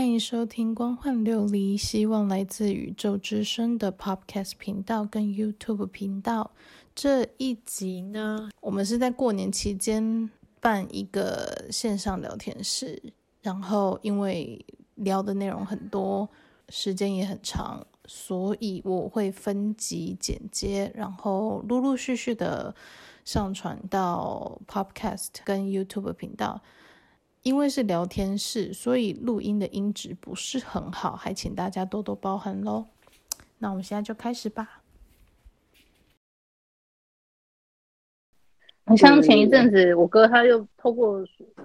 欢迎收听《光幻琉璃》，希望来自宇宙之声的 Podcast 频道跟 YouTube 频道。这一集呢，我们是在过年期间办一个线上聊天室，然后因为聊的内容很多，时间也很长，所以我会分集剪接，然后陆陆续续的上传到 Podcast 跟 YouTube 频道。因为是聊天室，所以录音的音质不是很好，还请大家多多包涵喽。那我们现在就开始吧。像前一阵子，我哥他又透过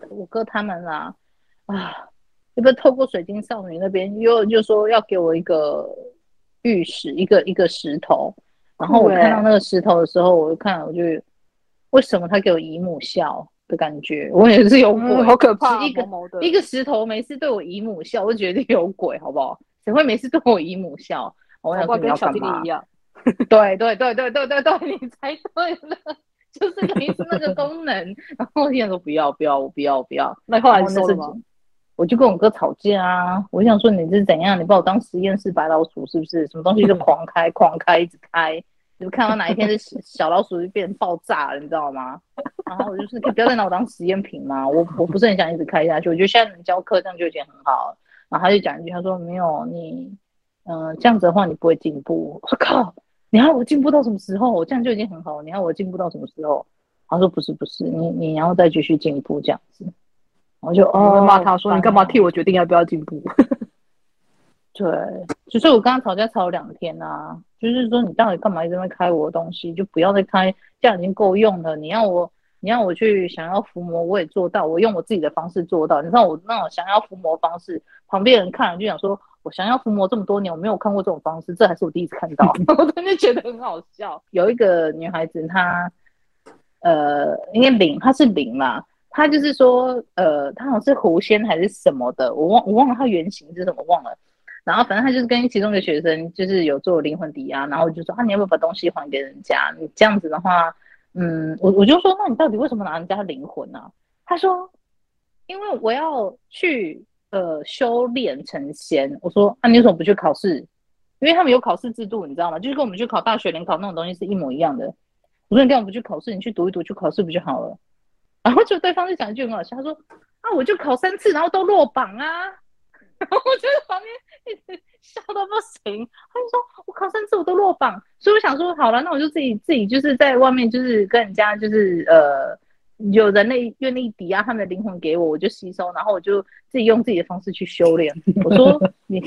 我哥他们啦，啊，又不是透过水晶少女那边又就说要给我一个玉石，一个一个石头。然后我看到那个石头的时候，我就看，我就为什么他给我姨母笑？的感觉，我也是有鬼，嗯、好可怕！一个一个石头没事对我姨母笑，我就觉得有鬼，好不好？谁会没事对我姨母笑？我想说你要干嘛？对对对对对对对，你猜对了，就是类似那个功能。然后我现在说不要不要，我不要不要。那后来说什么？我就跟我哥吵架啊！我想说你这是怎样？你把我当实验室白老鼠是不是？什么东西就狂开狂开一直开。就看到哪一天是小老鼠就变成爆炸了，你知道吗？然后我就是可以不要再拿我当实验品吗？我我不是很想一直开下去，我觉得现在能教课这样就已经很好了。然后他就讲一句，他说没有你，嗯、呃，这样子的话你不会进步。我说靠，你要我进步到什么时候？我这样就已经很好了，你要我进步到什么时候？他说不是不是，你你要再继续进步这样子。我就哦骂他说你干嘛替我决定要不要进步？对，就是我刚刚吵架吵了两天啊。就是说，你到底干嘛一直在开我的东西？就不要再开，这样已经够用了。你让我，你让我去想要伏魔，我也做到。我用我自己的方式做到。你知道我那种想要伏魔方式，旁边人看了就想说，我想要伏魔这么多年，我没有看过这种方式，这还是我第一次看到。我真的觉得很好笑。有一个女孩子，她呃，应该灵，她是灵嘛，她就是说，呃，她好像是狐仙还是什么的，我忘我忘了她原型是什么，忘了。然后反正他就是跟其中一个学生，就是有做灵魂抵押，然后就说啊，你要不要把东西还给人家？你这样子的话，嗯，我我就说，那你到底为什么拿人家的灵魂呢、啊？他说，因为我要去呃修炼成仙。我说，啊、你为什么不去考试？因为他们有考试制度，你知道吗？就是跟我们去考大学联考那种东西是一模一样的。我说你干嘛不去考试？你去读一读，去考试不就好了？然后就对方就讲一句很好笑，他说啊，我就考三次，然后都落榜啊。然后我就在旁边 笑到不行，他就说：“我考三次我都落榜，所以我想说，好了，那我就自己自己就是在外面，就是跟人家就是呃，有人类愿意抵押他们的灵魂给我，我就吸收，然后我就自己用自己的方式去修炼。”我说：“你，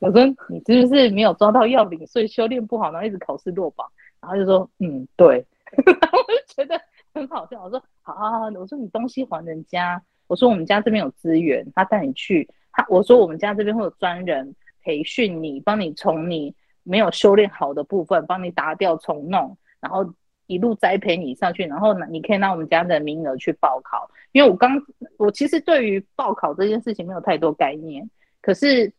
我说你是不是没有抓到要领，所以修炼不好，然后一直考试落榜？”然后就说：“嗯，对。”然后我就觉得很好笑。我说：“好好好，我说你东西还人家。我说我们家这边有资源，他带你去。”他我说我们家这边会有专人培训你，帮你从你没有修炼好的部分帮你打掉重弄，然后一路栽培你上去，然后呢，你可以拿我们家的名额去报考。因为我刚我其实对于报考这件事情没有太多概念，可是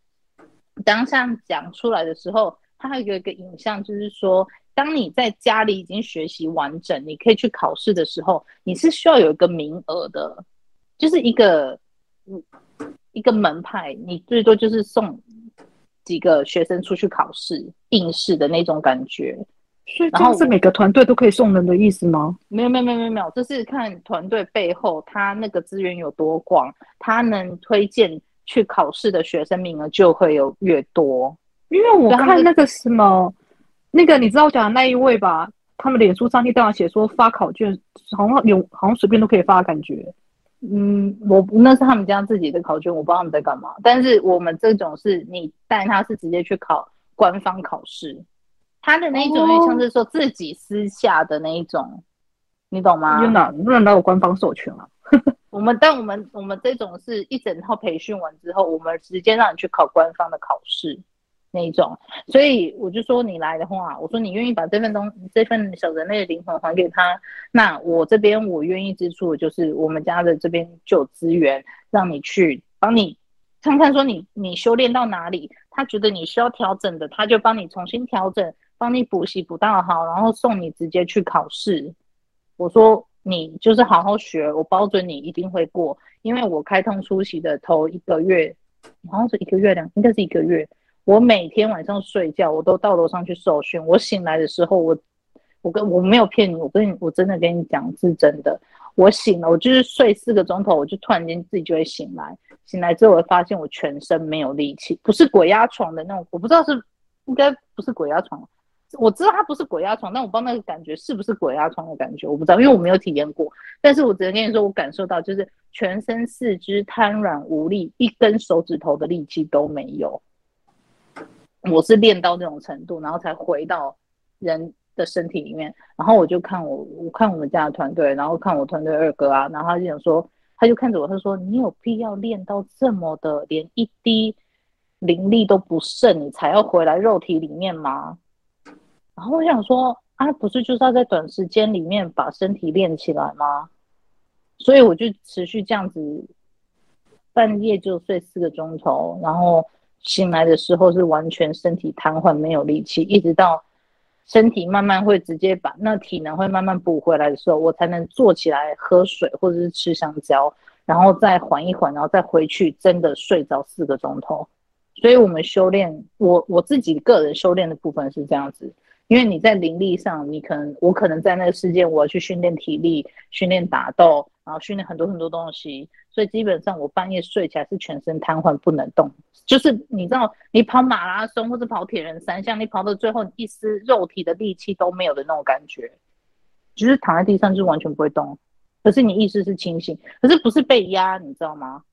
当下讲出来的时候，它还有一个影像，就是说，当你在家里已经学习完整，你可以去考试的时候，你是需要有一个名额的，就是一个嗯。一个门派，你最多就是送几个学生出去考试，应试的那种感觉。所以这是每个团队都可以送人的意思吗？没有没有没有没有没有，这是看团队背后他那个资源有多广，他能推荐去考试的学生名额就会有越多。因为我看那个什么，那个你知道我讲的那一位吧？他们脸书上一段写说发考卷，好像有好像随便都可以发的感觉。嗯，我那是他们家自己的考卷，我不知道他们在干嘛。但是我们这种是你带他是直接去考官方考试，他的那一种有点像是说自己私下的那一种，哦、你懂吗？哪不能拿有官方授权啊？我们但我们我们这种是一整套培训完之后，我们直接让你去考官方的考试。那一种，所以我就说你来的话，我说你愿意把这份东这份小人类的灵魂还给他，那我这边我愿意支出的就是我们家的这边就有资源，让你去帮你看看说你你修炼到哪里，他觉得你需要调整的，他就帮你重新调整，帮你补习补到好，然后送你直接去考试。我说你就是好好学，我保准你一定会过，因为我开通出席的头一个月好像是一个月两，应该是一个月。我每天晚上睡觉，我都到楼上去受训。我醒来的时候，我我跟我没有骗你，我跟你我真的跟你讲是真的。我醒了，我就是睡四个钟头，我就突然间自己就会醒来。醒来之后，我发现我全身没有力气，不是鬼压床的那种，我不知道是应该不是鬼压床。我知道它不是鬼压床，但我不知道那个感觉是不是鬼压床的感觉，我不知道，因为我没有体验过。但是我只能跟你说，我感受到就是全身四肢瘫软无力，一根手指头的力气都没有。我是练到那种程度，然后才回到人的身体里面。然后我就看我，我看我们家的团队，然后看我团队二哥啊，然后他就想说，他就看着我，他说：“你有必要练到这么的，连一滴灵力都不剩，你才要回来肉体里面吗？”然后我想说，啊，不是就是要在短时间里面把身体练起来吗？所以我就持续这样子，半夜就睡四个钟头，然后。醒来的时候是完全身体瘫痪，没有力气，一直到身体慢慢会直接把那体能会慢慢补回来的时候，我才能坐起来喝水或者是吃香蕉，然后再缓一缓，然后再回去真的睡着四个钟头。所以，我们修炼，我我自己个人修炼的部分是这样子，因为你在灵力上，你可能我可能在那个世界，我要去训练体力，训练打斗，然后训练很多很多东西。所以基本上我半夜睡起来是全身瘫痪不能动，就是你知道你跑马拉松或者跑铁人三项，你跑到最后一丝肉体的力气都没有的那种感觉，就是躺在地上就完全不会动，可是你意识是清醒，可是不是被压，你知道吗？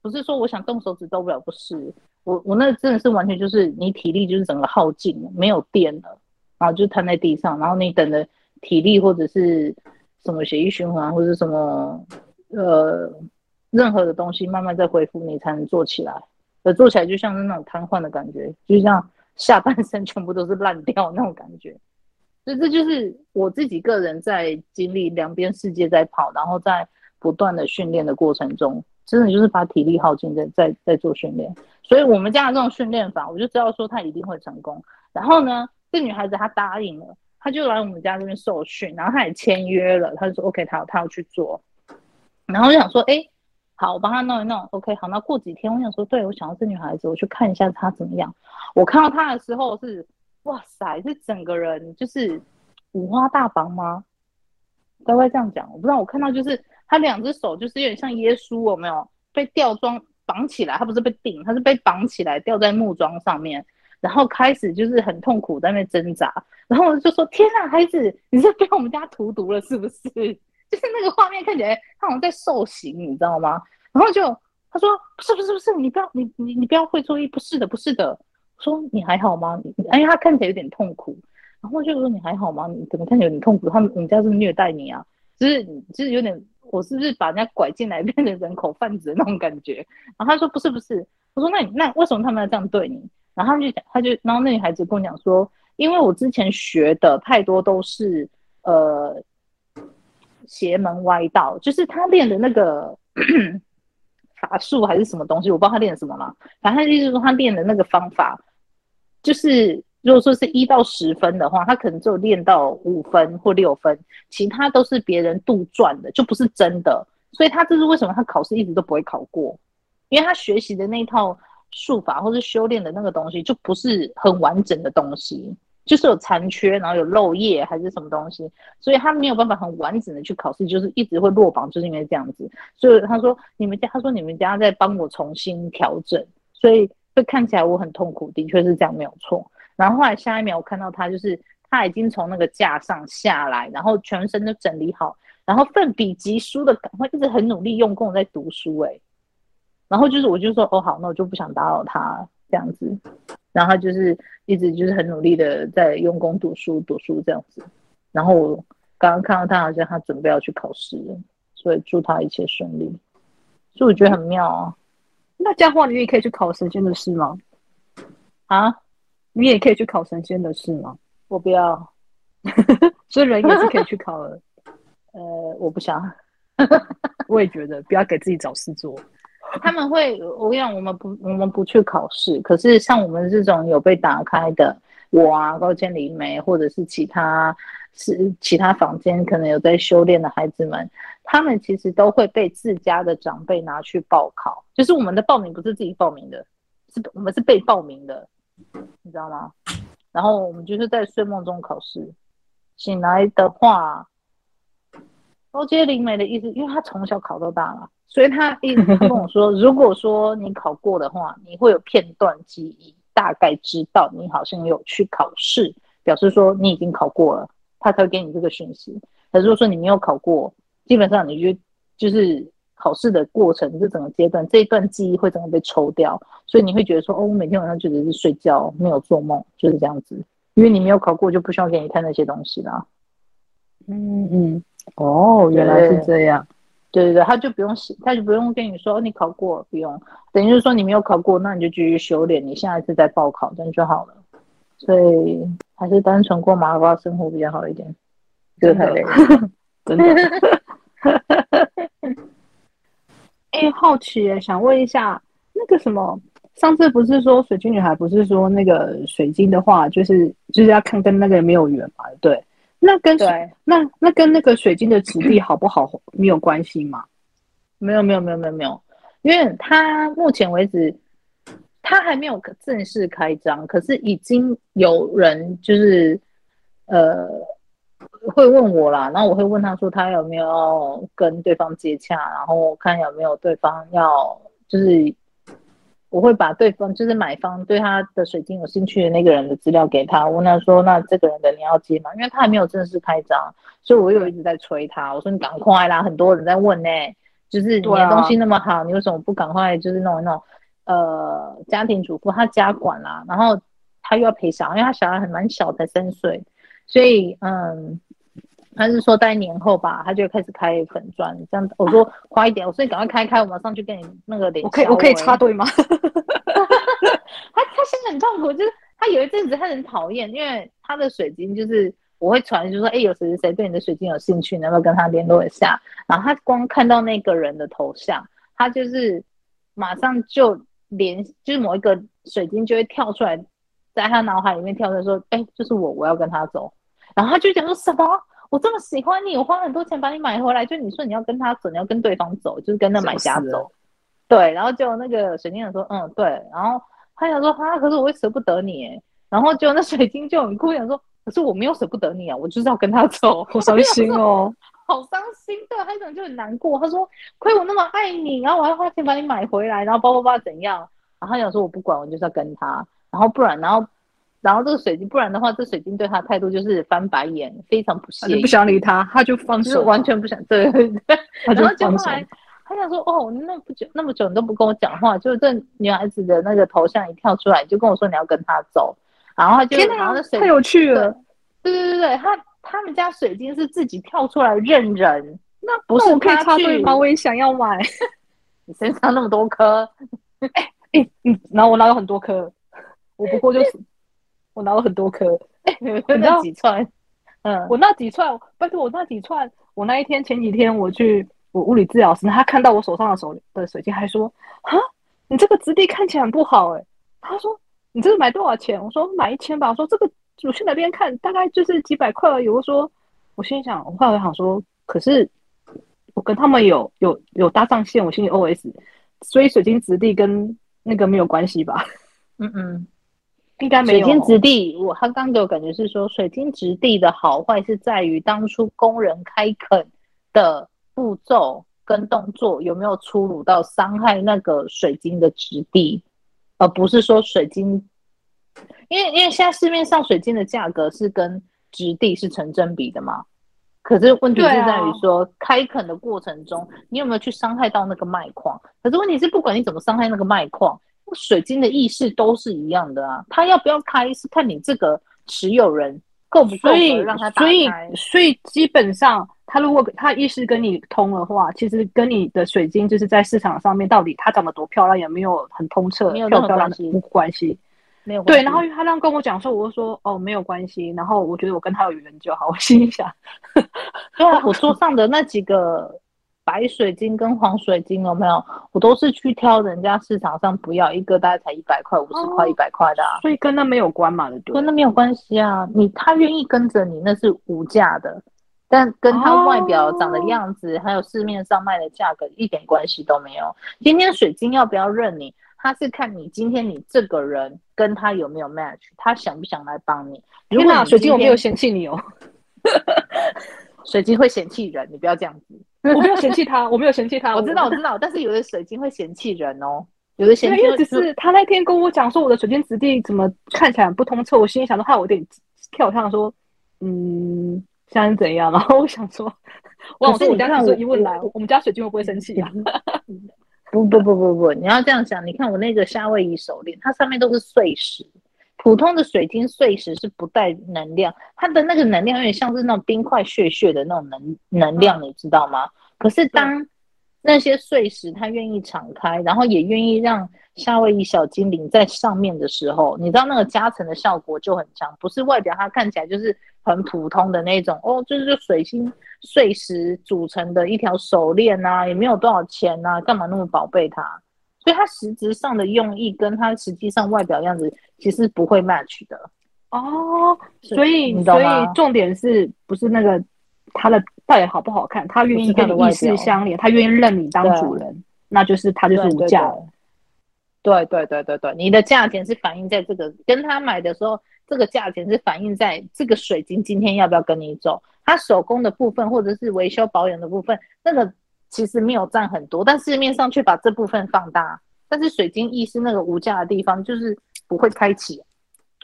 不是说我想动手指动不了，不是，我我那真的是完全就是你体力就是整个耗尽了，没有电了，然后就瘫在地上，然后你等着体力或者是什么血液循环或者什么呃。任何的东西慢慢再恢复，你才能做起来。而做起来就像是那种瘫痪的感觉，就像下半身全部都是烂掉那种感觉。所以这就是我自己个人在经历两边世界在跑，然后在不断的训练的过程中，真的就是把体力耗尽在在在做训练。所以我们家的这种训练法，我就知道说他一定会成功。然后呢，这女孩子她答应了，她就来我们家这边受训，然后她也签约了，她就说 OK，她她要去做。然后我就想说，哎。好，我帮她弄一弄，OK。好，那过几天，我想说，对，我想要这女孩子，我去看一下她怎么样。我看到她的时候是，哇塞，这整个人就是五花大绑吗？该不会这样讲？我不知道。我看到就是她两只手就是有点像耶稣，有没有被吊装绑起来？她不是被顶，她是被绑起来吊在木桩上面，然后开始就是很痛苦在那挣扎。然后我就说：天哪，孩子，你是被我们家荼毒了是不是？就是那个画面看起来，他好像在受刑，你知道吗？然后就他说不是不是不是，你不要你你你不要会作意，不是的不是的。说你还好吗？你哎，他看起来有点痛苦。然后就说你还好吗？你怎么看起来有点痛苦？他们你家是虐待你啊？就是就是有点，我是不是把人家拐进来 变成人口贩子的那种感觉？然后他说不是不是。我说那你那为什么他们要这样对你？然后他就讲，他就然后那女孩子跟我讲说，因为我之前学的太多都是呃。邪门歪道，就是他练的那个 法术还是什么东西，我不知道他练什么嘛。反正他就是说他练的那个方法，就是如果说是一到十分的话，他可能只有练到五分或六分，其他都是别人杜撰的，就不是真的。所以他这是为什么他考试一直都不会考过，因为他学习的那套术法或是修炼的那个东西，就不是很完整的东西。就是有残缺，然后有漏液还是什么东西，所以他没有办法很完整的去考试，就是一直会落榜，就是因为这样子。所以他说你们家，他说你们家在帮我重新调整，所以会看起来我很痛苦，的确是这样没有错。然后后来下一秒我看到他，就是他已经从那个架上下来，然后全身都整理好，然后奋笔疾书的赶快一直很努力用功在读书，哎，然后就是我就说哦好，那我就不想打扰他这样子。然后他就是一直就是很努力的在用功读书读书这样子，然后我刚刚看到他好像他准备要去考试了，所以祝他一切顺利。所以我觉得很妙啊。那这样的话，你也可以去考神仙的试吗？啊？你也可以去考神仙的试吗？我不要。所以人也是可以去考的。呃，我不想。我也觉得不要给自己找事做。他们会，我跟你讲，我们不，我们不去考试。可是像我们这种有被打开的，我啊，高千里梅，或者是其他是其他房间可能有在修炼的孩子们，他们其实都会被自家的长辈拿去报考，就是我们的报名不是自己报名的，是我们是被报名的，你知道吗？然后我们就是在睡梦中考试，醒来的话，高阶灵媒的意思，因为他从小考到大了，所以他一直跟我说，如果说你考过的话，你会有片段记忆，大概知道你好像有去考试，表示说你已经考过了，他才会给你这个讯息。可是如果说你没有考过，基本上你就就是考试的过程这整个阶段，这一段记忆会整个被抽掉，所以你会觉得说，哦，我每天晚上就只是睡觉，没有做梦，就是这样子。因为你没有考过，就不需要给你看那些东西啦。嗯嗯。哦，原来是这样。对对对，他就不用写，他就不用跟你说，哦，你考过，不用。等于就是说你没有考过，那你就继续修炼，你下一次再报考，这样就好了。所以还是单纯过麻瓜生活比较好一点。这个太累了，真的。哎、欸，好奇哎，想问一下，那个什么，上次不是说水晶女孩，不是说那个水晶的话，就是就是要看跟那个没有缘嘛，对。那跟对，那那跟那个水晶的质地好不好没有关系吗？没有没有没有没有没有，因为他目前为止他还没有正式开张，可是已经有人就是呃会问我啦，然后我会问他说他有没有跟对方接洽，然后看有没有对方要就是。我会把对方就是买方对他的水晶有兴趣的那个人的资料给他，我问他说：“那这个人的你要接吗？”因为他还没有正式开张，所以我又一直在催他。我说：“你赶快啦，很多人在问呢、欸，就是你的东西那么好，你为什么不赶快就是弄一弄？呃，家庭主妇他家管啦，然后他又要陪小孩，因为他小孩还蛮小，才三岁，所以嗯。”他是说在年后吧，他就开始开粉钻这样。我说快一点，我说你赶快开开，我马上去跟你那个脸。我可以我可以插队吗？他他现在很痛苦，就是他有一阵子他很讨厌，因为他的水晶就是我会传，就说哎、欸、有谁谁谁对你的水晶有兴趣，能不能跟他联络一下？然后他光看到那个人的头像，他就是马上就连就是某一个水晶就会跳出来，在他脑海里面跳出来说，哎、欸、就是我，我要跟他走。然后他就讲说什么？我这么喜欢你，我花很多钱把你买回来，就你说你要跟他走，你要跟对方走，就是跟那买家走。对，然后就那个水晶人说，嗯，对。然后他想说，啊，可是我会舍不得你，哎。然后就那水晶就很哭，想说，可是我没有舍不得你啊，我就是要跟他走，好伤心哦，好伤心。对，他可能就很难过。他说，亏我那么爱你，然后我还花钱把你买回来，然后包包包怎样？然后他想说，我不管，我就是要跟他。然后不然，然后。然后这个水晶，不然的话，这水晶对他态度就是翻白眼，非常不屑，不想理他，他就放手，完全不想。对对对，然后就后来，他想说，哦，那不久那么久你都不跟我讲话，就这女孩子的那个头像一跳出来，就跟我说你要跟他走，然后他就，然后那水太有趣了，对对对对，他他们家水晶是自己跳出来认人，那不是我可以插队吗？我也想要买，你身上那么多颗，哎哎嗯，然后我拿了很多颗，我不过就是。我拿了很多颗，哎、欸，你知道几串？嗯，我那几串，拜托我那几串，我那一天前几天我去我物理治疗师，他看到我手上的手的水晶，还说啊，你这个质地看起来很不好哎、欸。他说你这个买多少钱？我说买一千吧。我说这个我去哪边看？大概就是几百块而已。我说我心里想，我后来想说，可是我跟他们有有有搭上线，我心里 OS，所以水晶质地跟那个没有关系吧？嗯 嗯。应该没有。水晶质地，我他刚给我感觉是说，水晶质地的好坏是在于当初工人开垦的步骤跟动作有没有粗鲁到伤害那个水晶的质地，而不是说水晶，因为因为现在市面上水晶的价格是跟质地是成正比的嘛。可是问题是在于说，开垦的过程中，你有没有去伤害到那个脉矿？可是问题是，不管你怎么伤害那个脉矿。水晶的意识都是一样的啊，他要不要开是看你这个持有人够不够让他打开。所以，所以，所以基本上，他如果他意识跟你通的话，其实跟你的水晶就是在市场上面到底它长得多漂亮，有没有很通彻，没有任何关系，没关系，没有关系。对，然后他这样跟我讲说，我就说哦，没有关系。然后我觉得我跟他有缘就好，我心想，对啊，我桌上的那几个。白水晶跟黄水晶有没有？我都是去挑人家市场上不要一个，大概才一百块、五十块、一百块的啊。所以跟那没有关嘛，对不对？跟那没有关系啊。你他愿意跟着你，那是无价的。但跟他外表长的样子，还有市面上卖的价格一点关系都没有。今天水晶要不要认你，他是看你今天你这个人跟他有没有 match，他想不想来帮你。如果水晶我没有嫌弃你哦，水晶会嫌弃人，你不要这样子。我没有嫌弃他，我没有嫌弃他。我知道，我知道，但是有的水晶会嫌弃人哦。有的嫌弃，因为只是他那天跟我讲说我的水晶质地怎么看起来不通彻，我心里想的话我有点跳跳说，嗯，现怎样？然后我想说，我说你家水晶一问来，我们家水晶会不会生气啊？不不不不不，你要这样想，你看我那个夏威夷手链，它上面都是碎石，普通的水晶碎石是不带能量，它的那个能量有点像是那种冰块屑屑的那种能能量，你知道吗？可是当那些碎石，它愿意敞开，然后也愿意让夏威夷小精灵在上面的时候，你知道那个加成的效果就很强，不是外表它看起来就是很普通的那种哦，就是水晶碎石组成的一条手链啊，也没有多少钱啊，干嘛那么宝贝它？所以它实质上的用意跟它实际上外表样子其实不会 match 的哦，所以所以重点是不是那个？他的到底好不好看？他愿意跟你意识相连，他愿意认你当主人，那就是他就是无价了。对对对对对，你的价钱是反映在这个跟他买的时候，这个价钱是反映在这个水晶今天要不要跟你走。他手工的部分或者是维修保养的部分，那个其实没有占很多，但市面上却把这部分放大。但是水晶意是那个无价的地方，就是不会开启。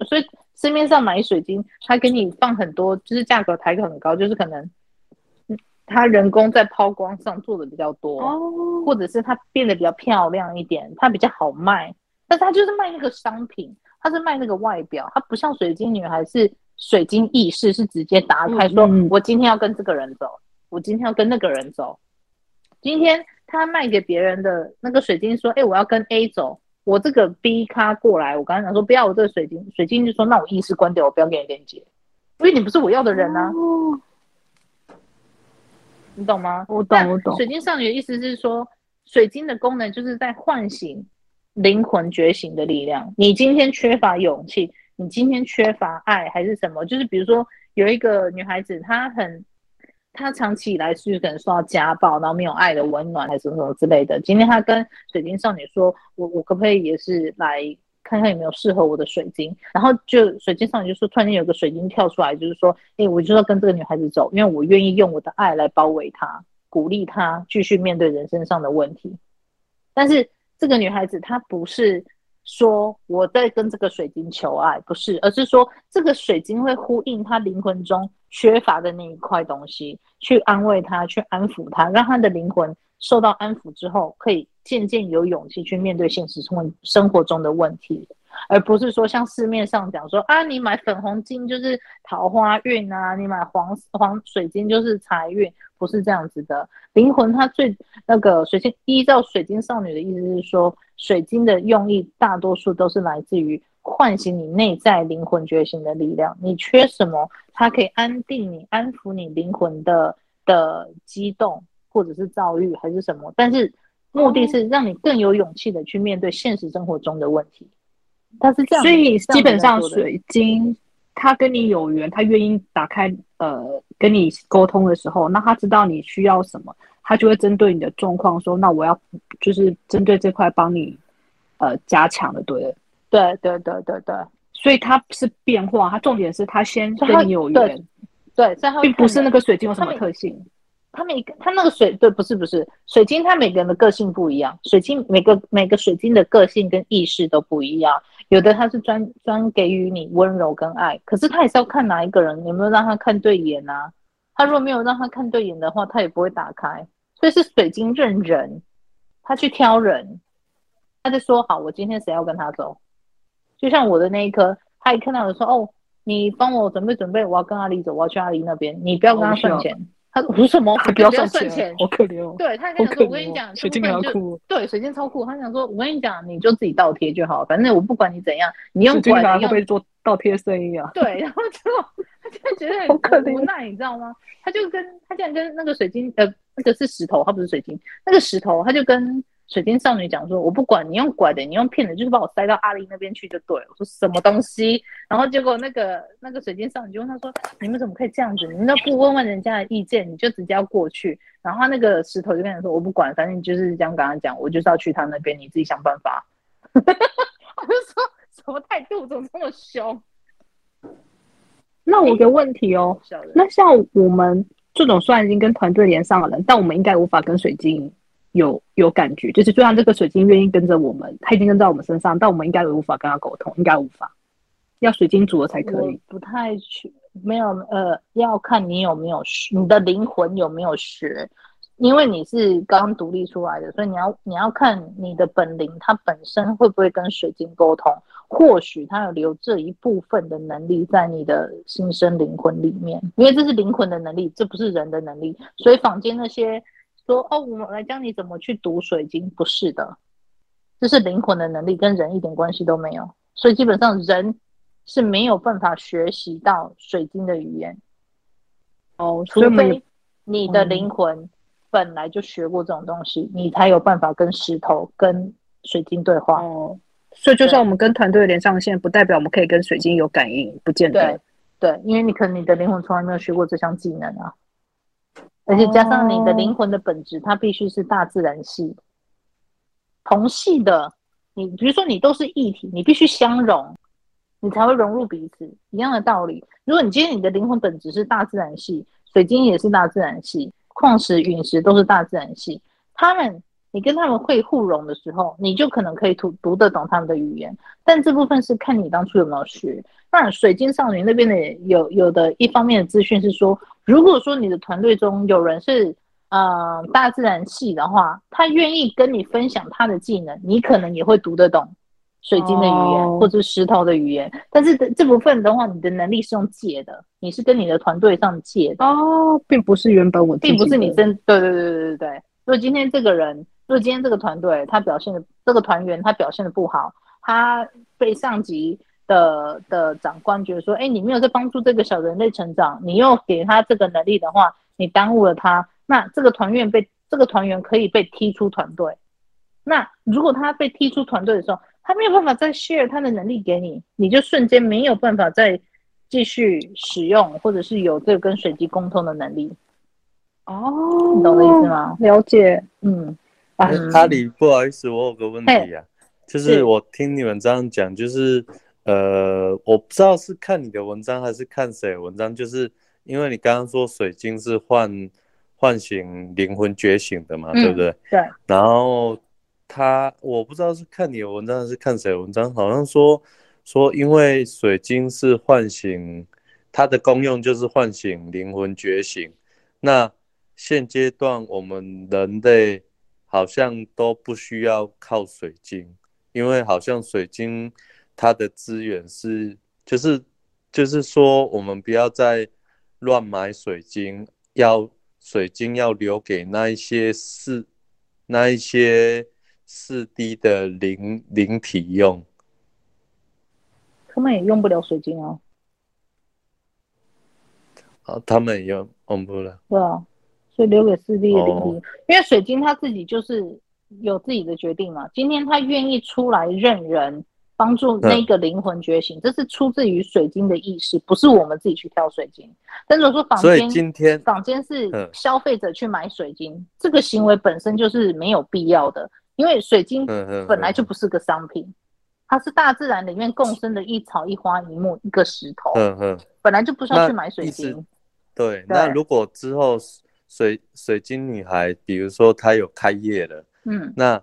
所以市面上买水晶，他给你放很多，就是价格抬得很高，就是可能。它人工在抛光上做的比较多，oh. 或者是它变得比较漂亮一点，它比较好卖。但是它就是卖那个商品，它是卖那个外表，它不像水晶女孩是水晶意识，是直接打开说，嗯、我今天要跟这个人走，我今天要跟那个人走。今天他卖给别人的那个水晶说，哎、欸，我要跟 A 走，我这个 B 咖过来，我刚才讲说不要我这个水晶，水晶就说那我意识关掉，我不要给你连接，因为你不是我要的人啊。Oh. 你懂吗？我懂，我懂。水晶少女的意思是说，水晶的功能就是在唤醒灵魂觉醒的力量。你今天缺乏勇气，你今天缺乏爱，还是什么？就是比如说，有一个女孩子，她很，他长期以来是可能受到家暴，然后没有爱的温暖，还是什么什么之类的。今天他跟水晶少女说：“我我可不可以也是来？”看看有没有适合我的水晶，然后就水晶上就说，突然间有个水晶跳出来，就是说，哎，我就要跟这个女孩子走，因为我愿意用我的爱来包围她，鼓励她继续面对人生上的问题。但是这个女孩子她不是说我在跟这个水晶求爱，不是，而是说这个水晶会呼应他灵魂中缺乏的那一块东西，去安慰他，去安抚他，让他的灵魂受到安抚之后，可以。渐渐有勇气去面对现实生生活中的问题，而不是说像市面上讲说啊，你买粉红晶就是桃花运啊，你买黄黄水晶就是财运，不是这样子的。灵魂它最那个水晶，依照水晶少女的意思是说，水晶的用意大多数都是来自于唤醒你内在灵魂觉醒的力量。你缺什么，它可以安定你、安抚你灵魂的的激动，或者是遭遇，还是什么，但是。目的是让你更有勇气的去面对现实生活中的问题，它是这样。所以基本上水晶，它跟你有缘，它愿意打开呃跟你沟通的时候，那他知道你需要什么，他就会针对你的状况说，那我要就是针对这块帮你呃加强的，对对对对对对。所以它是变化，它重点是他先跟你有缘，对，并不是那个水晶有什么特性。他每个他那个水对，不是不是水晶，它每个人的个性不一样。水晶每个每个水晶的个性跟意识都不一样，有的它是专专给予你温柔跟爱，可是他也是要看哪一个人有没有让他看对眼啊。他如果没有让他看对眼的话，他也不会打开。所以是水晶认人，他去挑人，他就说好，我今天谁要跟他走。就像我的那一颗，他一看到我说哦，你帮我准备准备，我要跟阿里走，我要去阿里那边，你不要跟他算钱。他说什么？不要算钱，好可怜哦。对，他跟他说：“我跟你讲，水晶超酷。”对，水晶超酷。他想说：“我跟你讲，你就自己倒贴就好，反正我不管你怎样，你用管的用。”会不会做倒贴生意啊？对，然后之后他就觉得很无奈，你知道吗？他就跟他竟然跟那个水晶，呃，那个是石头，它不是水晶，那个石头，他就跟水晶少女讲说，我不管你用拐的，你用骗的，就是把我塞到阿玲那边去就对了。我说什么东西？然后结果那个那个水晶少女就问他说，你们怎么可以这样子？你们都不问问人家的意见，你就直接要过去？然后那个石头就跟他说，我不管，反正你就是这样跟他讲，我就是要去他那边，你自己想办法。我就说什么态度，怎么这么凶？那我有个问题哦，那像我们这种虽然已经跟团队连上了人，但我们应该无法跟水晶有有感觉，就是就算这个水晶愿意跟着我们，它已经跟在我们身上，但我们应该无法跟他沟通，应该无法，要水晶组了才可以。不太去，没有呃，要看你有没有学，你的灵魂有没有学。因为你是刚独立出来的，所以你要你要看你的本灵，它本身会不会跟水晶沟通？或许它有留这一部分的能力在你的新生灵魂里面，因为这是灵魂的能力，这不是人的能力。所以坊间那些说哦，我们来教你怎么去读水晶，不是的，这是灵魂的能力，跟人一点关系都没有。所以基本上人是没有办法学习到水晶的语言哦，除非你的灵魂。本来就学过这种东西，你才有办法跟石头、跟水晶对话。哦，所以就算我们跟团队连上线，不代表我们可以跟水晶有感应，不见得。对，对，因为你可能你的灵魂从来没有学过这项技能啊，而且加上你的灵魂的本质，它必须是大自然系、同系的。你比如说，你都是一体，你必须相融，你才会融入彼此。一样的道理，如果你今天你的灵魂本质是大自然系，水晶也是大自然系。矿石、陨石都是大自然系，他们你跟他们会互融的时候，你就可能可以读读得懂他们的语言。但这部分是看你当初有没有学。那水晶少女那边的有有的一方面的资讯是说，如果说你的团队中有人是呃大自然系的话，他愿意跟你分享他的技能，你可能也会读得懂。水晶的语言，oh. 或者石头的语言，但是这部分的话，你的能力是用借的，你是跟你的团队上借的哦，oh, 并不是原本我，并不是你真对对对对对对。如果今天这个人，如果今天这个团队他表现的这个团员他表现的不好，他被上级的的长官觉得说，哎，你没有在帮助这个小人类成长，你又给他这个能力的话，你耽误了他，那这个团员被这个团员可以被踢出团队。那如果他被踢出团队的时候，他没有办法再 share 他的能力给你，你就瞬间没有办法再继续使用，或者是有这个跟水晶沟通的能力。哦，你懂我的意思吗？了解。嗯，啊，阿里，不好意思，我有个问题啊，就是我听你们这样讲，就是呃，我不知道是看你的文章还是看谁的文章，就是因为你刚刚说水晶是唤唤醒灵魂觉醒的嘛，嗯、对不对？对。然后。他我不知道是看你的文章还是看谁的文章，好像说说因为水晶是唤醒，它的功用就是唤醒灵魂觉醒。那现阶段我们人类好像都不需要靠水晶，因为好像水晶它的资源是就是就是说我们不要再乱买水晶，要水晶要留给那一些是那一些。四 D 的灵灵体用，他们也用不了水晶哦。好，他们也用用不了。对啊，所以留给四 D 的灵体，哦、因为水晶他自己就是有自己的决定嘛。今天他愿意出来认人，帮助那个灵魂觉醒，嗯、这是出自于水晶的意识，不是我们自己去挑水晶。但如果说坊间，所以今天坊间是消费者去买水晶，嗯、这个行为本身就是没有必要的。因为水晶本来就不是个商品，嗯嗯嗯、它是大自然里面共生的一草一花一木一个石头，嗯嗯、本来就不需要去买水晶。对，对那如果之后水水晶女孩，比如说她有开业了，嗯，那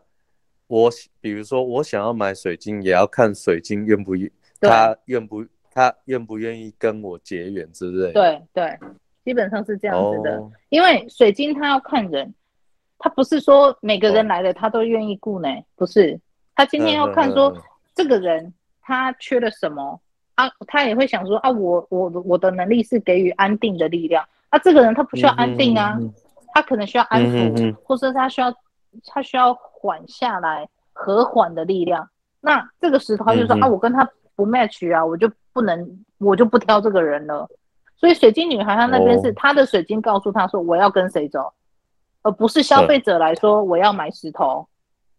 我比如说我想要买水晶，也要看水晶愿不愿，对她愿不她愿不愿意跟我结缘之类的。对对，基本上是这样子的，哦、因为水晶它要看人。他不是说每个人来了他都愿意雇呢，哦、不是。他今天要看说这个人他缺了什么啊，他也会想说啊，我我我的能力是给予安定的力量，啊，这个人他不需要安定啊，他可能需要安抚，或者他需要他需要缓下来和缓的力量。那这个时候他就说、啊，我跟他不 match 啊，我就不能，我就不挑这个人了。所以水晶女孩她那边是她、哦、的水晶告诉她说，我要跟谁走。而不是消费者来说我要买石头，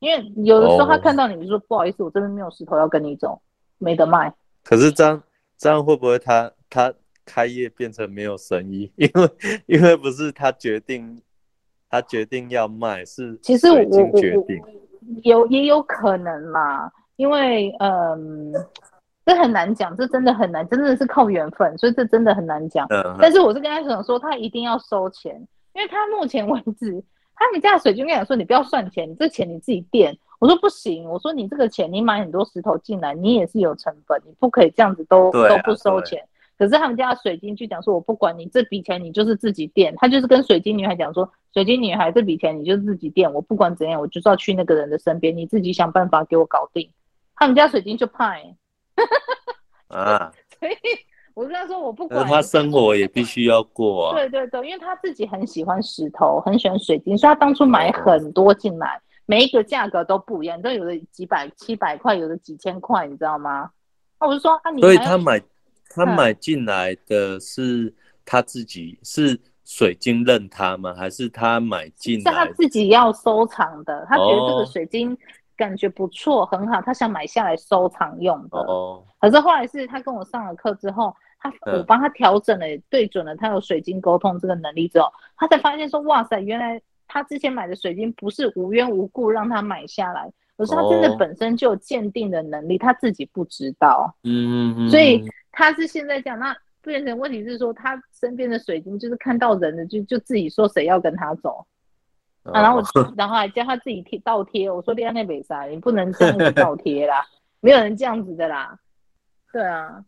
因为有的时候他看到你，就说、oh. 不好意思，我这边没有石头要跟你走，没得卖。可是这样这样会不会他他开业变成没有生意？因为因为不是他决定，他决定要卖，是其实我决定我有也有可能嘛，因为嗯，这很难讲，这真的很难，真的是靠缘分，所以这真的很难讲。嗯、但是我是跟他讲说，他一定要收钱，因为他目前为止。他们家的水晶跟你说：“你不要算钱，你这钱你自己垫。”我说：“不行，我说你这个钱，你买很多石头进来，你也是有成本，你不可以这样子都、啊、都不收钱。”可是他们家的水晶就讲说：“我不管你这笔钱，你就是自己垫。”他就是跟水晶女孩讲说：“水晶女孩这笔钱你就自己垫，我不管怎样，我就是要去那个人的身边，你自己想办法给我搞定。”他们家水晶就怕哎，啊，所以。我跟他说，我不管。他生活也必须要过啊。对对对，因为他自己很喜欢石头，很喜欢水晶，所以他当初买很多进来，每一个价格都不一样，都有的几百、七百块，有的几千块，你知道吗？那我就说，啊，你。所以他买，他买进来的是他自己，是水晶认他吗？还是他买进？是他自己要收藏的，他觉得这个水晶。感觉不错，很好，他想买下来收藏用的。哦。可是后来是他跟我上了课之后，他我帮他调整了，对准了他有水晶沟通这个能力之后，他才发现说，哇塞，原来他之前买的水晶不是无缘无故让他买下来，而是他真的本身就有鉴定的能力，他自己不知道。嗯嗯。所以他是现在讲，那变成问题是说，他身边的水晶就是看到人的就就自己说谁要跟他走。啊，然后我，然后还叫他自己贴倒贴。我说恋爱那北塞，你不能这样子 倒贴啦，没有人这样子的啦。对啊，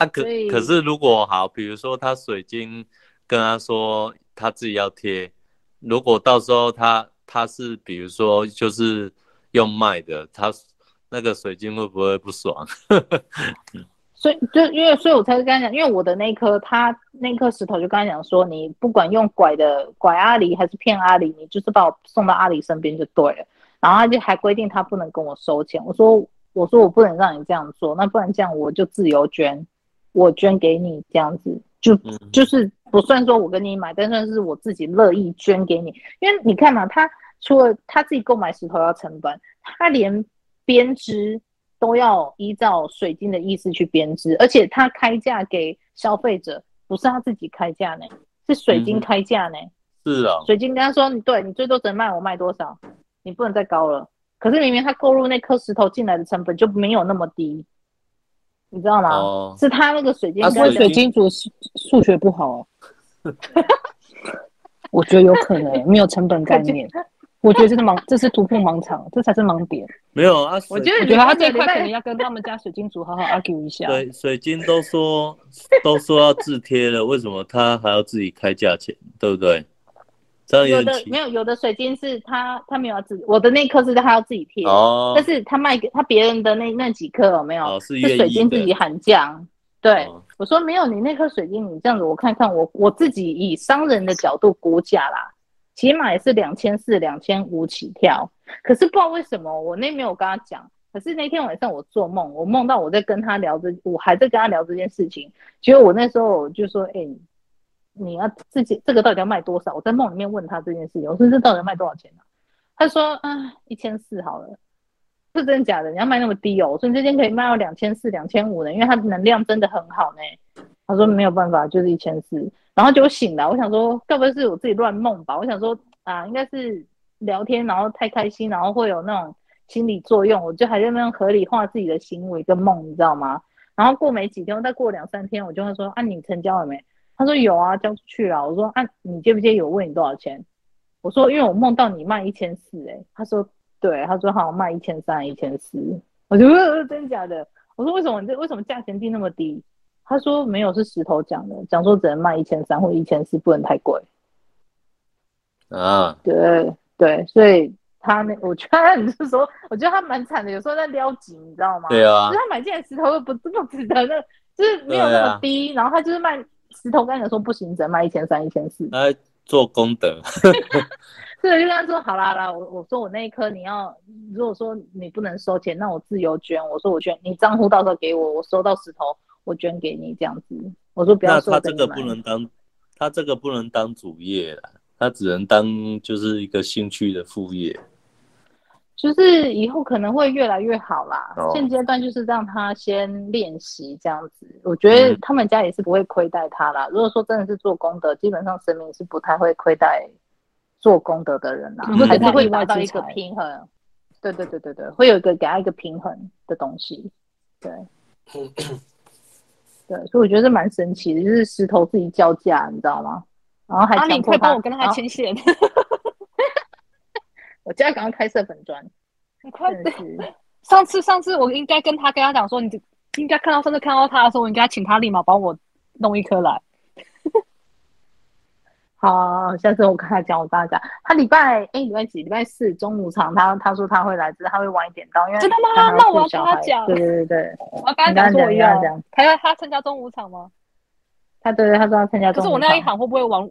啊可可是如果好，比如说他水晶跟他说他自己要贴，如果到时候他他是比如说就是用卖的，他那个水晶会不会不爽？所以就因为，所以我才跟他讲，因为我的那颗他那颗石头就跟他讲说，你不管用拐的拐阿里还是骗阿里，你就是把我送到阿里身边就对了。然后他就还规定他不能跟我收钱。我说我说我不能让你这样做，那不然这样我就自由捐，我捐给你这样子，就就是不算说我跟你买，但算是我自己乐意捐给你。因为你看嘛，他除了他自己购买石头要成本，他连编织。都要依照水晶的意思去编织，而且他开价给消费者，不是他自己开价呢，是水晶开价呢。嗯、是啊，水晶跟他说，你对你最多只能卖我卖多少，你不能再高了。可是明明他购入那颗石头进来的成本就没有那么低，你知道吗？哦、是他那个水晶，是水晶族数数学不好、哦，我觉得有可能没有成本概念。我觉得这是盲，这是突破盲场，这才是盲点。没有啊，我觉得我觉得他这块可能要跟他们家水晶组好好 argue 一下。对，水晶都说都说要自贴了，为什么他还要自己开价钱？对不对？有的没有，有的水晶是他他没有要自，我的那颗是他要自己贴哦，但是他卖给他别人的那那几颗有没有？哦、是，是水晶自己喊价。对，哦、我说没有，你那颗水晶你这样子，我看看我我自己以商人的角度估价啦。起码也是两千四、两千五起跳，可是不知道为什么我那没有跟他讲。可是那天晚上我做梦，我梦到我在跟他聊这，我还在跟他聊这件事情。结果我那时候就说：“哎、欸，你要自己这个到底要卖多少？”我在梦里面问他这件事情，我说：“这到底要卖多少钱呢、啊？”他说：“啊，一千四好了。”是真的假的？你要卖那么低哦？我说：“你这件可以卖到两千四、两千五的，因为它的能量真的很好呢。”他说：“没有办法，就是一千四。”然后就醒了，我想说，该不会是我自己乱梦吧？我想说啊，应该是聊天，然后太开心，然后会有那种心理作用，我就还在那样合理化自己的行为跟梦，你知道吗？然后过没几天，再过两三天，我就会说啊，你成交了没？他说有啊，交出去了。我说啊，你介不介意我问你多少钱？我说因为我梦到你卖一千四，哎，他说对，他说好卖一千三、一千四，我就问真假的？我说为什么你这为什么价钱定那么低？他说没有，是石头讲的，讲说只能卖一千三或一千四，不能太贵。啊，对对，所以他那我觉得你是说，我觉得他蛮惨的，有时候在撩紧，你知道吗？对啊，就是他买进来石头又不这么值得，那就是没有那么低，啊、然后他就是卖石头，跟你说不行，只能卖一千三、一千四。来做功德。对，就跟他说好啦啦，我我说我那一颗你要，如果说你不能收钱，那我自由捐。我说我捐，你账户到时候给我，我收到石头。我捐给你这样子，我说不要说。那他这个不能当，他这个不能当主业了，他只能当就是一个兴趣的副业。就是以后可能会越来越好啦。哦、现阶段就是让他先练习这样子，我觉得他们家也是不会亏待他啦。嗯、如果说真的是做功德，基本上神明是不太会亏待做功德的人啦，嗯、还是会达到一个平衡。对对对对对，会有一个给他一个平衡的东西。对，对，所以我觉得是蛮神奇的，就是石头自己叫价，你知道吗？然后还你可以帮我跟他牵线。我现在刚刚开设粉砖，你快点！上次上次我应该跟他跟他讲说，你应该看到上次看到他的时候，我应该请他立马帮我弄一颗来。好，下次我跟他讲，我跟他讲，他礼拜哎礼拜几？礼拜四中午场，他他说他会来，只是他会晚一点到，因为真的吗？那我要跟他讲。对对对对，我要跟他讲说一样。他要他参加中午场吗？他对对，他说要参加中午场。可是我那一喊会不会往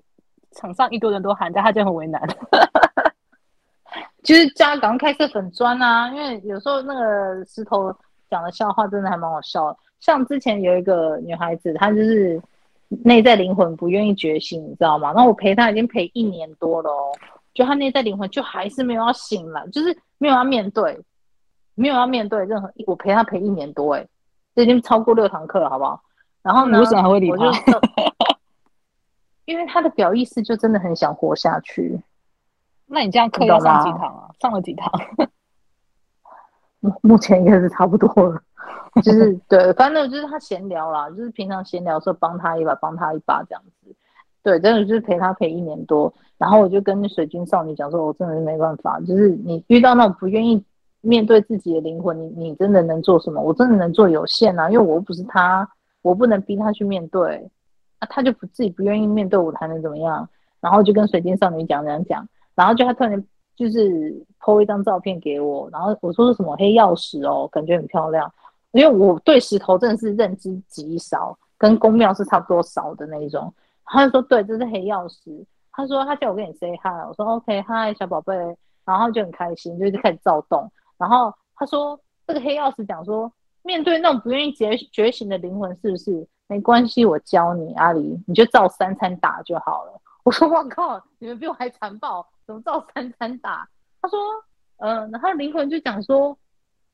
场上一堆人都喊，但他就很为难。其实家刚开设粉砖啊，因为有时候那个石头讲的笑话真的还蛮好笑的。像之前有一个女孩子，她就是内在灵魂不愿意觉醒，你知道吗？那我陪她已经陪一年多了哦，就她内在灵魂就还是没有要醒来，就是没有要面对，没有要面对任何。我陪她陪一年多，诶，这已经超过六堂课了，好不好？然后呢，为什么还会理他？因为她的表意识就真的很想活下去。那你这样课要上几堂啊？上了几堂？目目前应该是差不多了，就是对，反正就是他闲聊啦，就是平常闲聊的时候帮他一把，帮他一把这样子。对，真的就是陪他陪一年多，然后我就跟水晶少女讲说，我真的是没办法，就是你遇到那种不愿意面对自己的灵魂，你你真的能做什么？我真的能做有限啊，因为我又不是他，我不能逼他去面对，啊，他就不自己不愿意面对，我还能怎么样？然后就跟水晶少女讲这样讲。然后就他突然就是 po 一张照片给我，然后我说是什么黑曜石哦，感觉很漂亮。因为我对石头真的是认知极少，跟宫庙是差不多少的那一种。他就说对，这是黑曜石。他说他叫我跟你 say hi，我说 OK hi 小宝贝，然后就很开心，就一直开始躁动。然后他说这个黑曜石讲说，面对那种不愿意觉觉醒的灵魂，是不是没关系？我教你阿狸，你就照三餐打就好了。我说我靠，你们比我还残暴。怎么照三餐打？他说，嗯、呃，然后灵魂就讲说，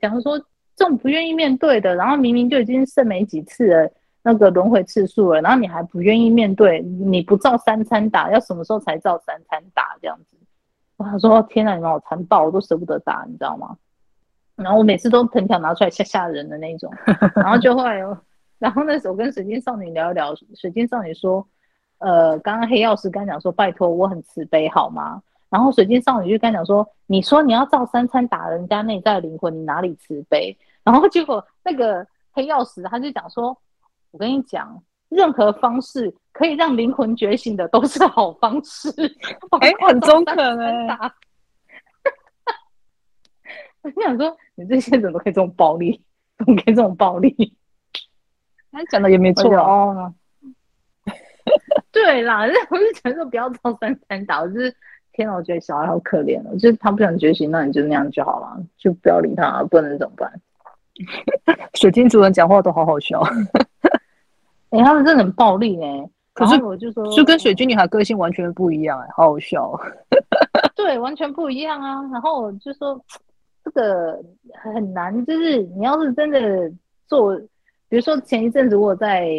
讲说这种不愿意面对的，然后明明就已经剩没几次了，那个轮回次数了，然后你还不愿意面对，你不照三餐打，要什么时候才照三餐打这样子？他说天哪，你们好残暴，我都舍不得打，你知道吗？然后我每次都藤条拿出来吓吓人的那种，然后就后来，然后那时候我跟水晶少女聊一聊，水晶少女说，呃，刚刚黑曜石刚讲说，拜托我很慈悲好吗？然后水晶少女就跟他讲说：“你说你要照三餐打人家内在灵魂，你哪里慈悲？” 然后结果那个黑曜石他就讲说：“我跟你讲，任何方式可以让灵魂觉醒的都是好方式。”哎，很中肯哎。我就想说，你这些人都可以这种暴力，怎么可以这种暴力？他讲的也没错哦。对啦，我就想说不要照三餐打，我就是。天呐，我觉得小孩好可怜哦，就是他不想觉醒，那你就那样就好了，就不要理他，不能怎么办？水晶族人讲话都好好笑，哎、欸，他们真的很暴力哎。可是我就说，就跟水晶女孩个性完全不一样哎，好好笑。对，完全不一样啊。然后我就说这个很难，就是你要是真的做，比如说前一阵子我在。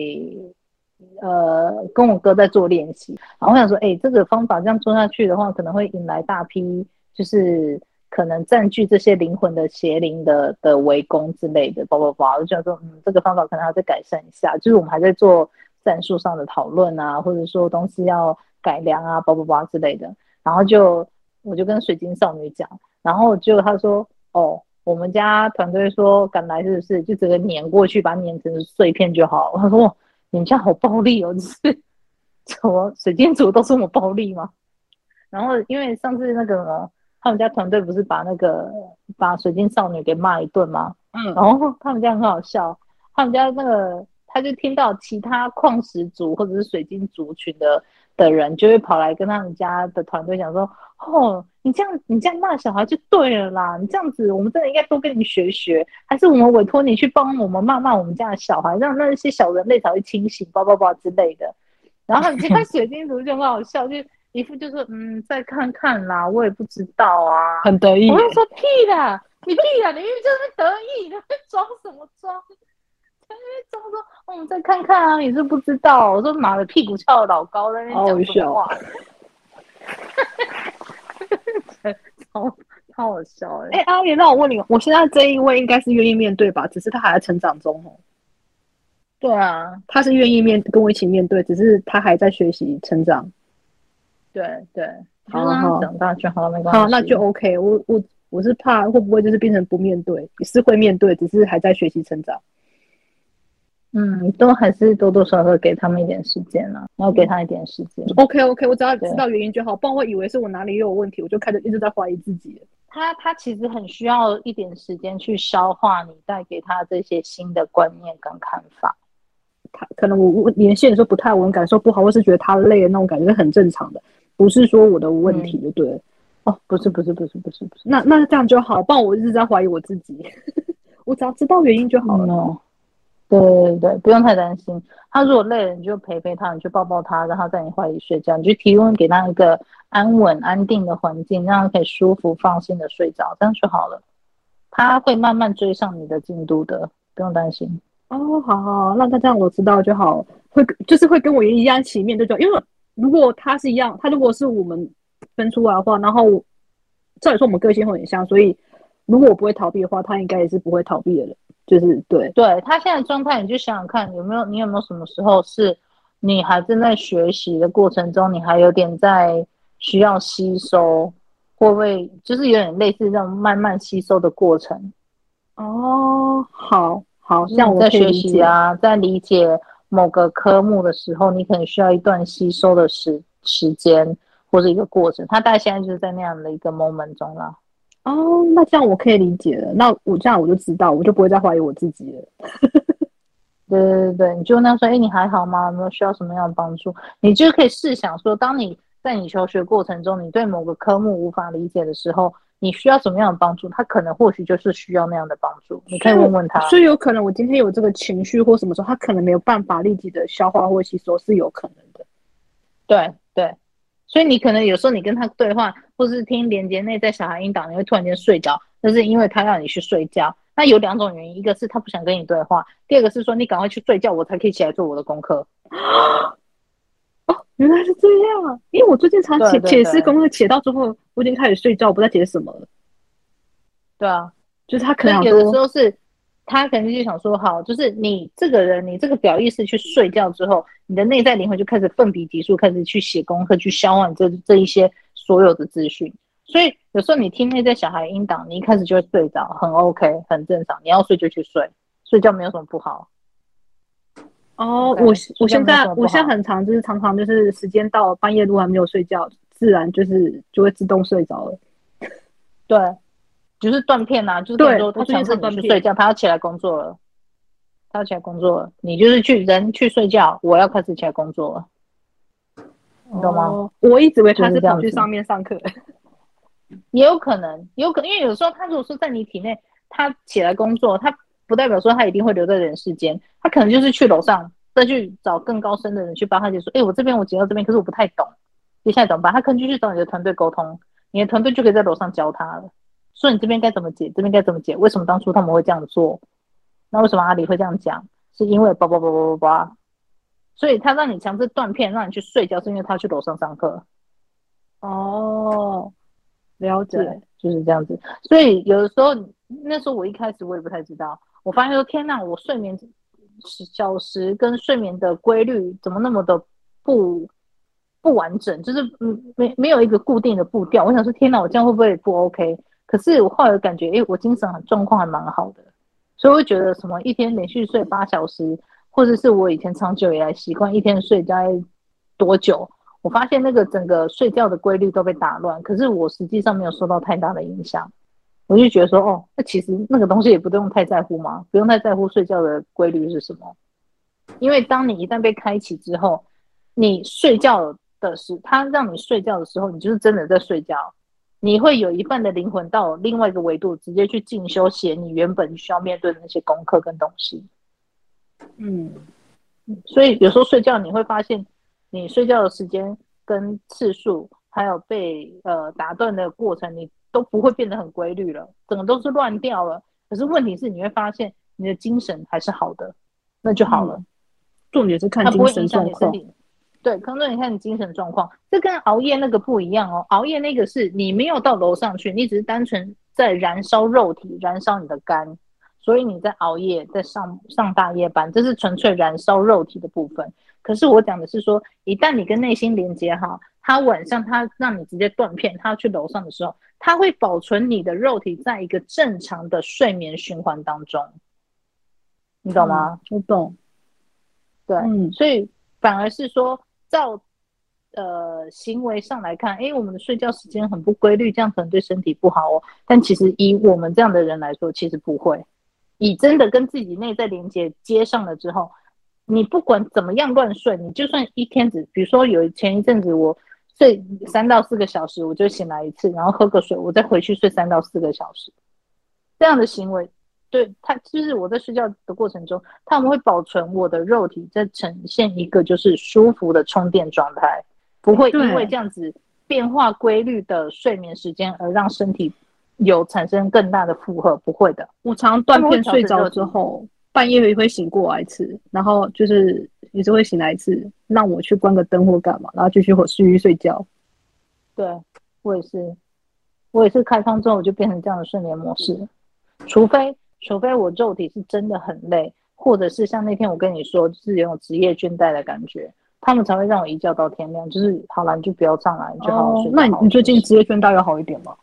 呃，跟我哥在做练习，然后我想说，哎、这个方法这样做下去的话，可能会引来大批，就是可能占据这些灵魂的邪灵的的围攻之类的，叭叭叭。我就想说，嗯，这个方法可能要再改善一下，就是我们还在做战术上的讨论啊，或者说东西要改良啊，叭叭叭之类的。然后就我就跟水晶少女讲，然后就他说，哦，我们家团队说赶来是不是就整个碾过去，把碾成碎片就好。他说。你们家好暴力哦！就是 什么水晶族都这么暴力吗？然后因为上次那个他们家团队不是把那个把水晶少女给骂一顿吗？嗯，然后他们家很好笑，他们家那个他就听到其他矿石族或者是水晶族群的的人就会跑来跟他们家的团队讲说：“哦，你这样你这样骂小孩就对了啦！你这样子，我们真的应该多跟你学学，还是我们委托你去帮我们骂骂我们家的小孩，让那些小人类才会清醒，叭叭叭之类的。”然后你看水晶图就很好笑，就一副就是嗯，再看看啦，我也不知道啊，很得意。我就说屁啦，你屁啦，你明明就是得意，装什么装？在那边装说，我们再看看啊，你是不知道。我说妈的，屁股翘的老高，在那边讲什么话？超超好笑哎！哎、欸，阿莲，那我问你，我现在这一位应该是愿意面对吧？只是他还在成长中哦。对啊，他是愿意面跟我一起面对，只是他还在学习成长。对对，好好长大就好，没关系。好，那就 OK。我我我是怕会不会就是变成不面对，也是会面对，只是还在学习成长。嗯，都还是多多少少给他们一点时间了，然后给他一点时间。OK OK，我只要知道原因就好，不然我以为是我哪里又有问题，我就开始一直在怀疑自己。他他其实很需要一点时间去消化你带给他这些新的观念跟看法。他可能我我连线的时候不太稳，感受不好，或是觉得他累的那种感觉是很正常的。不是说我的问题就对了，嗯、哦，不是不是不是不是不是，那那这样就好，不然我一直在怀疑我自己，我只要知道原因就好了。嗯、对对对，不用太担心。他如果累了，你就陪陪他，你去抱抱他，让他在你怀里睡觉，你就提供给他一个安稳安定的环境，让他可以舒服放心的睡着，这样就好了。他会慢慢追上你的进度的，不用担心。哦，好好，那他这样我知道就好，会就是会跟我一样一起面对就，因为。如果他是一样，他如果是我们分出来的话，然后照理说我们个性会很像，所以如果我不会逃避的话，他应该也是不会逃避的人。就是对，对他现在状态，你就想想看，有没有你有没有什么时候是你还正在学习的过程中，你还有点在需要吸收，会不会就是有点类似这种慢慢吸收的过程？哦，好好像我在学习啊，在理解。某个科目的时候，你可能需要一段吸收的时时间或者一个过程。他大概现在就是在那样的一个 moment 中了。哦，那这样我可以理解了。那我这样我就知道，我就不会再怀疑我自己了。对对对对，你就问他说：“哎，你还好吗？有没有需要什么样的帮助？”你就可以试想说，当你在你求学过程中，你对某个科目无法理解的时候。你需要什么样的帮助？他可能或许就是需要那样的帮助，你可以问问他。所以有可能我今天有这个情绪或什么时候，他可能没有办法立即的消化或吸收，是有可能的。对对，所以你可能有时候你跟他对话，或是听连接内在小孩引导，你会突然间睡着，那是因为他让你去睡觉。那有两种原因，一个是他不想跟你对话，第二个是说你赶快去睡觉，我才可以起来做我的功课。哦原来是这样，因为我最近常写解释功课，写到之后我已经开始睡觉，我不知道写什么了。对啊，就是他可能有的时候是，他可能就想说，好，就是你这个人，你这个表意识去睡觉之后，你的内在灵魂就开始奋笔疾书，开始去写功课，去消化这这一些所有的资讯。所以有时候你听内在小孩音档，你一开始就会睡着，很 OK，很正常。你要睡就去睡，睡觉没有什么不好。哦我我现在我现在很常就是常常就是时间到了半夜如果还没有睡觉，自然就是就会自动睡着了。对，就是断片呐、啊，就是比如说他强制你去睡觉，他要起来工作了，他要起来工作了，你就是去人去睡觉，我要开始起来工作了，你懂吗？哦、我一直以为他是跑去上面上课，也有可能，有可能，因为有时候他如果说在你体内，他起来工作，他。不代表说他一定会留在人世间，他可能就是去楼上再去找更高深的人去帮他解说。哎，我这边我解到这边，可是我不太懂，接下来怎么办？他可能就去找你的团队沟通，你的团队就可以在楼上教他了，说你这边该怎么解，这边该怎么解，为什么当初他们会这样做？那为什么阿里会这样讲？是因为叭叭叭叭叭叭，所以他让你强制断片，让你去睡觉，是因为他去楼上上课。哦，了解，就是这样子。所以有的时候，那时候我一开始我也不太知道。我发现说天呐，我睡眠小时跟睡眠的规律怎么那么的不不完整？就是嗯没没有一个固定的步调。我想说天呐，我这样会不会不 OK？可是我后来感觉，哎，我精神很状况还蛮好的，所以我会觉得什么一天连续睡八小时，或者是我以前长久以来习惯一天睡大概多久？我发现那个整个睡觉的规律都被打乱，可是我实际上没有受到太大的影响。我就觉得说，哦，那其实那个东西也不用太在乎嘛，不用太在乎睡觉的规律是什么，因为当你一旦被开启之后，你睡觉的时，它让你睡觉的时候，你就是真的在睡觉，你会有一半的灵魂到另外一个维度，直接去进修写你原本需要面对的那些功课跟东西。嗯，所以有时候睡觉你会发现，你睡觉的时间跟次数，还有被呃打断的过程，你都不会变得很规律了，整个都是乱掉了。可是问题是，你会发现你的精神还是好的，那就好了。嗯、重点是看精神状况。对，康总，你看你精神状况，这跟熬夜那个不一样哦。熬夜那个是你没有到楼上去，你只是单纯在燃烧肉体，燃烧你的肝，所以你在熬夜，在上上大夜班，这是纯粹燃烧肉体的部分。可是我讲的是说，一旦你跟内心连接好，他晚上他让你直接断片，他去楼上的时候，他会保存你的肉体在一个正常的睡眠循环当中，你懂吗？我懂。对，嗯，所以反而是说。照呃行为上来看，哎，我们的睡觉时间很不规律，这样可能对身体不好哦。但其实以我们这样的人来说，其实不会。以真的跟自己内在连接接上了之后，你不管怎么样乱睡，你就算一天只，比如说有前一阵子我睡三到四个小时，我就醒来一次，然后喝个水，我再回去睡三到四个小时，这样的行为。对他，就是我在睡觉的过程中，他们会保存我的肉体在呈现一个就是舒服的充电状态，不会因为这样子变化规律的睡眠时间而让身体有产生更大的负荷，不会的。我常断片睡着之后，半夜也会醒过来一次，然后就是也是会醒来一次，让我去关个灯或干嘛，然后继续继续睡觉。对，我也是，我也是开窗之后我就变成这样的睡眠模式，除非。除非我肉体是真的很累，或者是像那天我跟你说，就是有种职业倦怠的感觉，他们才会让我一觉到天亮。就是好了，你就不要上来，你就好好睡。哦。那你最近职业倦怠有好一点吗？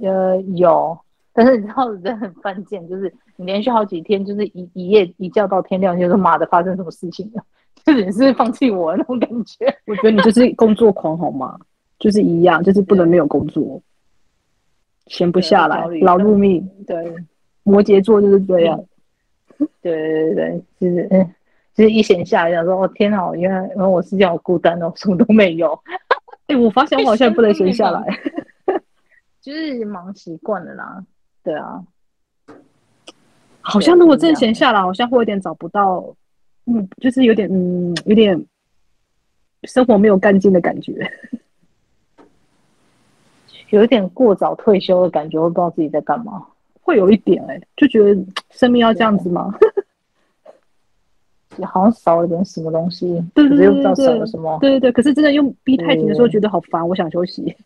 呃，有，但是你知道人很犯贱，就是你连续好几天，就是一一夜一觉到天亮，就是妈的发生什么事情了，就是你是放弃我那种感觉。我觉得你就是工作狂好吗？就是一样，就是不能没有工作。闲不下来，劳碌命。对，摩羯座就是这样。对对对，就是嗯，就是一闲下来想说，哦天哪，原来原来我是这样好孤单哦，什么都没有。哎、欸，我发现我好像不能闲下来，就是忙习惯了啦。对啊，好像如果真的闲下来，好像会有点找不到，嗯，就是有点嗯，有点生活没有干劲的感觉。有一点过早退休的感觉，我不知道自己在干嘛，会有一点哎、欸，就觉得生命要这样子吗？也好像少了点什么东西，对对对，又不知道少了什么。对对对，可是真的用逼太紧的时候，觉得好烦，我想休息。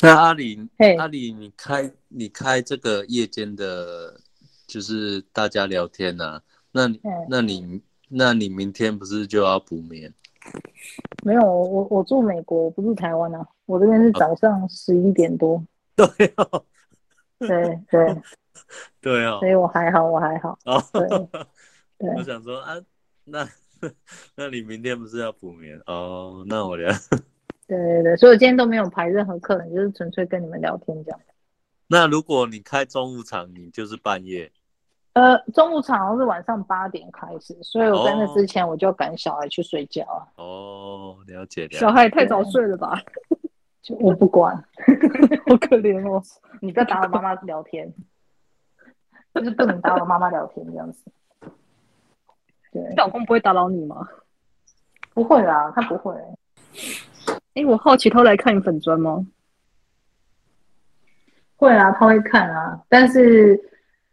那阿里，阿里，你开你开这个夜间的，就是大家聊天呐、啊？那那你那你明天不是就要补眠？没有，我我住美国，我不住台湾啊。我这边是早上十一点多。对哦，对对对哦，所以我还好，我还好。哦，对，对我想说啊，那 那你明天不是要补眠哦？那我聊。对对对，所以我今天都没有排任何客人，就是纯粹跟你们聊天这样。那如果你开中午场，你就是半夜。呃，中午场是晚上八点开始，所以我在那之前我就赶小孩去睡觉啊。哦，了解了解。小孩也太早睡了吧？就 我不管，好可怜哦。你不要打扰妈妈聊天，就是不能打扰妈妈聊天这样子。对，你老公不会打扰你吗？不会啦，他不会。哎、欸，我好奇他来看你粉砖吗？会啊，他会看啊，但是。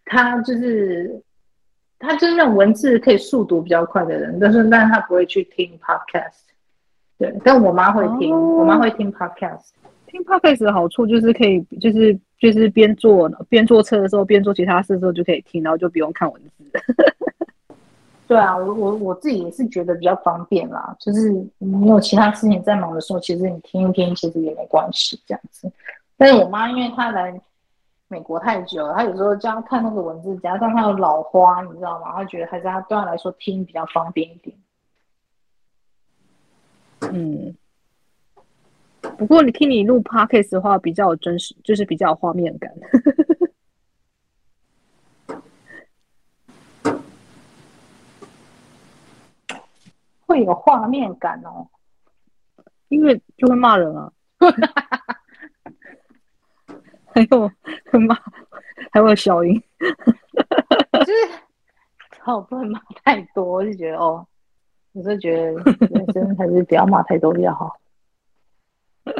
他就是他就是那种文字可以速读比较快的人，但是但是他不会去听 podcast。对，但我妈会听，哦、我妈会听 podcast。听 podcast 的好处就是可以，就是就是边做边坐车的时候，边做其他事的时候就可以听，然后就不用看文字。对啊，我我我自己也是觉得比较方便啦。就是你有其他事情在忙的时候，其实你听一听，其实也没关系这样子。但是我妈因为她来。美国太久了，她有时候这样看那个文字，加上他有老花，你知道吗？她觉得还是她对她来说听比较方便一点。嗯，不过你听你录 podcast 的话，比较真实，就是比较有画面感。会有画面感哦，因为就会骂人啊。还有骂，还有小英，就是好不能骂太多，我就觉得哦，我是觉得人生还是不要骂太多比较好。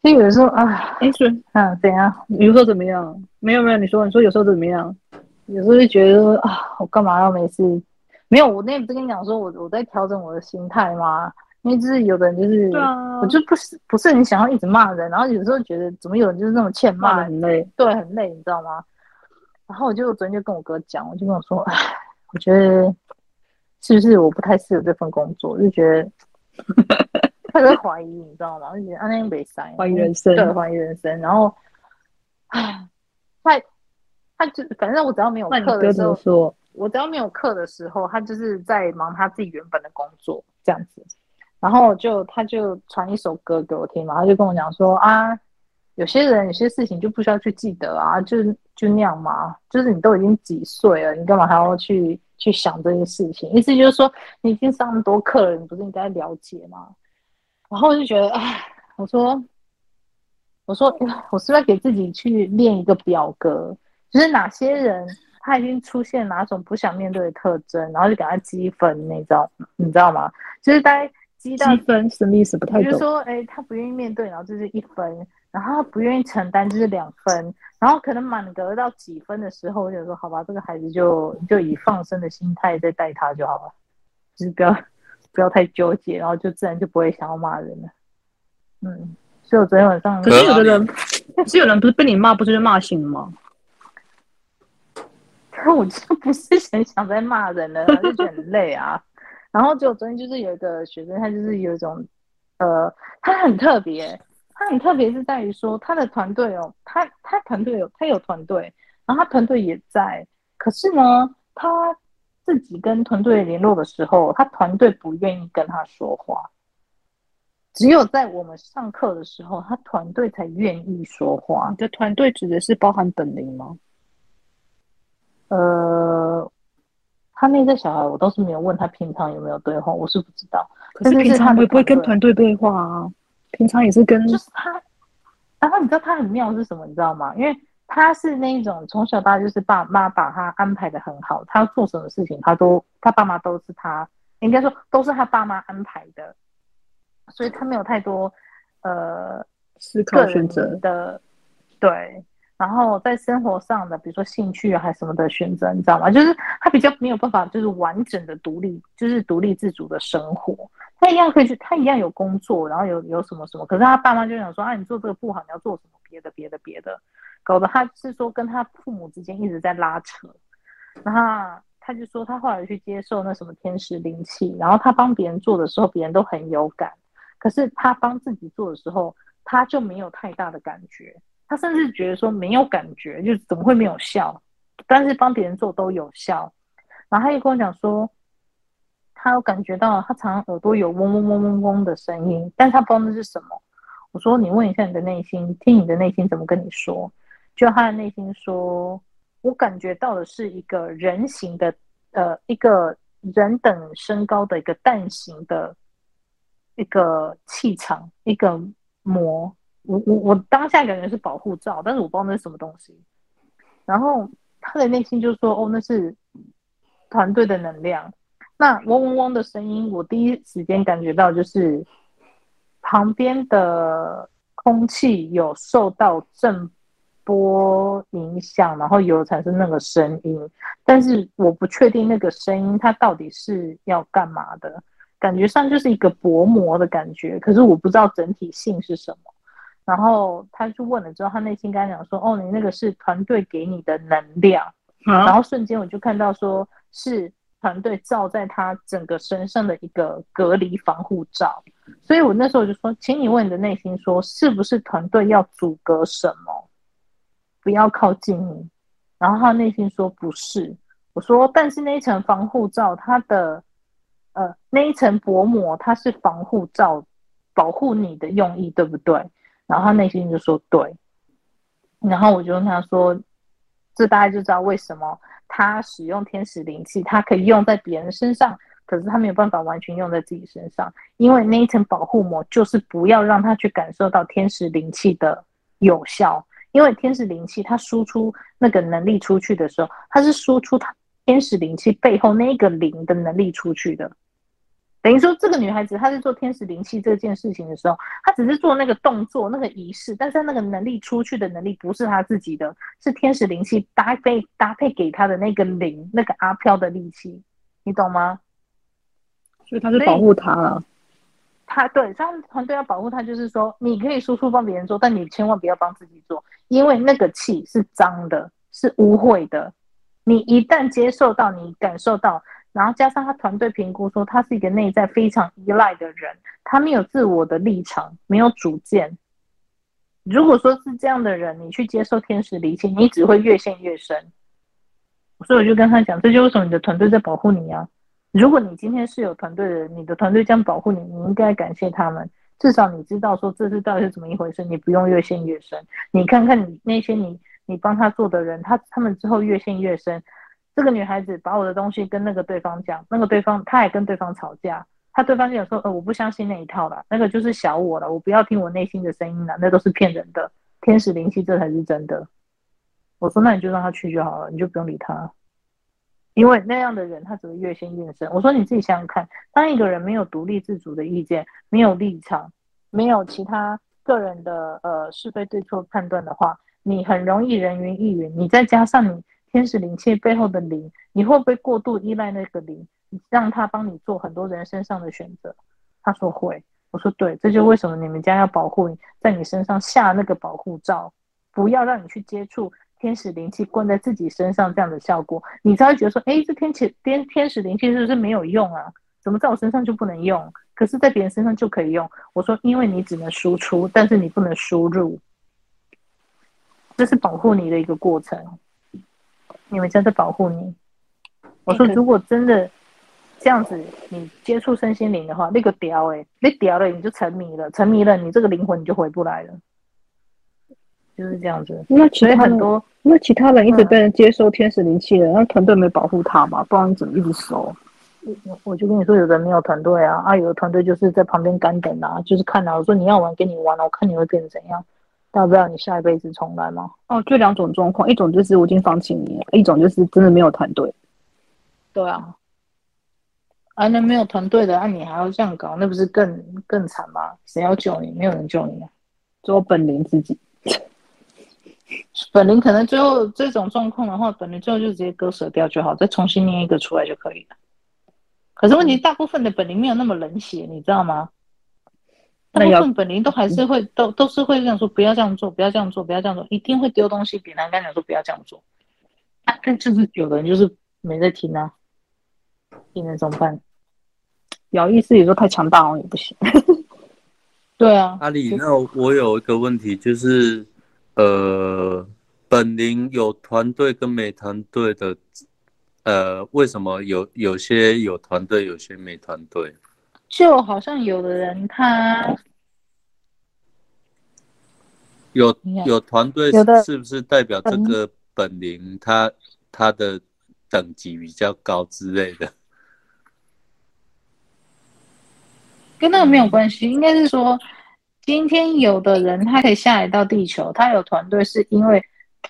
所以有的时候啊，哎，是啊，怎样？有时候怎么样？没有没有，你说你说有时候怎么样？有时候就觉得说啊，我干嘛要没事？没有，我那天不是跟你讲说我我在调整我的心态吗？因为就是有的人就是，啊、我就不是不是很想要一直骂人，然后有时候觉得怎么有人就是那么欠骂，骂很累，对，很累，你知道吗？然后我就昨天就跟我哥讲，我就跟我说，哎，我觉得是不是我不太适合这份工作？就觉得。他在怀疑，你知道吗？就觉得啊，那没塞，怀疑人生，对，怀疑人生。然后，唉，他他就反正我只要没有课的时候，我只要没有课的时候，他就是在忙他自己原本的工作这样子。然后就他就传一首歌给我听嘛，他就跟我讲说啊，有些人有些事情就不需要去记得啊，就就那样嘛，就是你都已经几岁了，你干嘛还要去去想这些事情？意思就是说，你已经上那么多课了，你不是应该了解吗？然后我就觉得，哎，我说，我说，我是不是要给自己去练一个表格？就是哪些人他已经出现哪种不想面对的特征，然后就给他积分，你知道，你知道吗？就是大概积到积分什么意思？不太懂。比如说，哎，他不愿意面对，然后就是一分，然后他不愿意承担，就是两分，然后可能满格到几分的时候，我就说，好吧，这个孩子就就以放生的心态在带他就好了，就是不要。不要太纠结，然后就自然就不会想要骂人了。嗯，所以我昨天晚上，可是有的人，可是有人不是被你骂，不是就骂醒了吗？可我就不是很想再骂人了，就觉得很累啊。然后就昨天就是有一个学生，他就是有一种，呃，他很特别，他很特别是在于说他的团队哦，他他团队有他有团队，然后他团队也在，可是呢，他。自己跟团队联络的时候，他团队不愿意跟他说话。只有在我们上课的时候，他团队才愿意说话。你的团队指的是包含本龄吗？呃，他那个小孩我倒是没有问他平常有没有对话，我是不知道。可是平常会不会跟团队对话啊？平常也是跟，就是他。然后你知道他很妙是什么？你知道吗？因为。他是那一种从小到大就是爸妈把他安排的很好，他要做什么事情，他都他爸妈都是他，应该说都是他爸妈安排的，所以他没有太多呃思考选择的，对。然后在生活上的，比如说兴趣还什么的选择，你知道吗？就是他比较没有办法，就是完整的独立，就是独立自主的生活。他一样可以去，他一样有工作，然后有有什么什么，可是他爸妈就想说啊，你做这个不好，你要做什么别的别的别的。搞得他是说跟他父母之间一直在拉扯，然后他就说他后来去接受那什么天使灵气，然后他帮别人做的时候，别人都很有感，可是他帮自己做的时候，他就没有太大的感觉，他甚至觉得说没有感觉，就是怎么会没有效？但是帮别人做都有效，然后他又跟我讲说，他有感觉到他常常耳朵有嗡嗡嗡嗡嗡的声音，但他不知道那是什么。我说你问一下你的内心，听你的内心怎么跟你说。就他的内心说，我感觉到的是一个人形的，呃，一个人等身高的一个蛋形的一个气场，一个膜。我我我当下感觉是保护罩，但是我不知道那是什么东西。然后他的内心就说：“哦，那是团队的能量。”那嗡嗡嗡的声音，我第一时间感觉到就是旁边的空气有受到震。波影响，然后有产生那个声音，但是我不确定那个声音它到底是要干嘛的，感觉上就是一个薄膜的感觉，可是我不知道整体性是什么。然后他就问了之后，他内心跟他讲说：“哦，你那个是团队给你的能量。”然后瞬间我就看到说是团队罩在他整个身上的一个隔离防护罩，所以我那时候就说：“请你问你的内心说，是不是团队要阻隔什么？”不要靠近你，然后他内心说不是，我说但是那一层防护罩，它的呃那一层薄膜，它是防护罩，保护你的用意对不对？然后他内心就说对，然后我就跟他说，这大概就知道为什么他使用天使灵气，他可以用在别人身上，可是他没有办法完全用在自己身上，因为那一层保护膜就是不要让他去感受到天使灵气的有效。因为天使灵气，它输出那个能力出去的时候，它是输出它天使灵气背后那个灵的能力出去的。等于说，这个女孩子她在做天使灵气这件事情的时候，她只是做那个动作、那个仪式，但是她那个能力出去的能力不是她自己的，是天使灵气搭配搭配给她的那个灵，那个阿飘的力气，你懂吗？所以她是保护她了。他对他们团队要保护她，就是说你可以输出帮别人做，但你千万不要帮自己做，因为那个气是脏的，是污秽的。你一旦接受到，你感受到。然后加上他团队评估说，他是一个内在非常依赖的人，他没有自我的立场，没有主见。如果说是这样的人，你去接受天使灵气，你只会越陷越深。所以我就跟他讲，这就是为什么你的团队在保护你啊。如果你今天是有团队的人，你的团队这样保护你，你应该感谢他们。至少你知道说这是到底是怎么一回事，你不用越陷越深。你看看你那些你你帮他做的人，他他们之后越陷越深。这个女孩子把我的东西跟那个对方讲，那个对方她也跟对方吵架，她对方就说：“呃，我不相信那一套了，那个就是小我了，我不要听我内心的声音了，那都是骗人的，天使灵气这才是真的。”我说：“那你就让他去就好了，你就不用理他，因为那样的人他只会越陷越深。”我说：“你自己想想看，当一个人没有独立自主的意见，没有立场，没有其他个人的呃是非对错判断的话，你很容易人云亦云。你再加上你。”天使灵气背后的灵，你会不会过度依赖那个灵，让他帮你做很多人身上的选择？他说会。我说对，这就为什么你们家要保护你，在你身上下那个保护罩，不要让你去接触天使灵气灌在自己身上这样的效果，你才会觉得说，哎，这天使天天使灵气是不是没有用啊？怎么在我身上就不能用，可是在别人身上就可以用？我说，因为你只能输出，但是你不能输入，这是保护你的一个过程。你们家在保护你。我说，如果真的这样子，你接触身心灵的话，那个屌诶，那屌了你就沉迷了，沉迷了你这个灵魂你就回不来了，就是这样子。那其他很多，那其他人一直被人接收天使灵气的，那团队没保护他嘛？不然你怎么一直收？我我就跟你说，有的没有团队啊，啊，有的团队就是在旁边干等啊，就是看啊。我说你要玩，给你玩啊，我看你会变成怎样。要不要你下一辈子重来吗？哦，就两种状况，一种就是我已经放弃你了，一种就是真的没有团队。对啊，啊，那没有团队的，那、啊、你还要这样搞，那不是更更惨吗？谁要救你？没有人救你啊，只有本灵自己。本灵可能最后这种状况的话，本灵最后就直接割舍掉就好，再重新捏一个出来就可以了。可是问题，大部分的本灵没有那么冷血，你知道吗？大部分本林都还是会都都是会这样说，不要这样做，不要这样做，不要这样做，一定会丢东西给他，跟他讲说不要这样做。啊，但就是有的人就是没在听啊，你能怎么办？表意识有时候太强大了，也不行。对啊，阿里，那我有一个问题，就是呃，本林有团队跟没团队的，呃，为什么有有些有团队，有些没团队？就好像有的人他有有团队，是不是代表这个本灵他他的等级比较高之类的？跟那个没有关系，应该是说，今天有的人他可以下来到地球，他有团队，是因为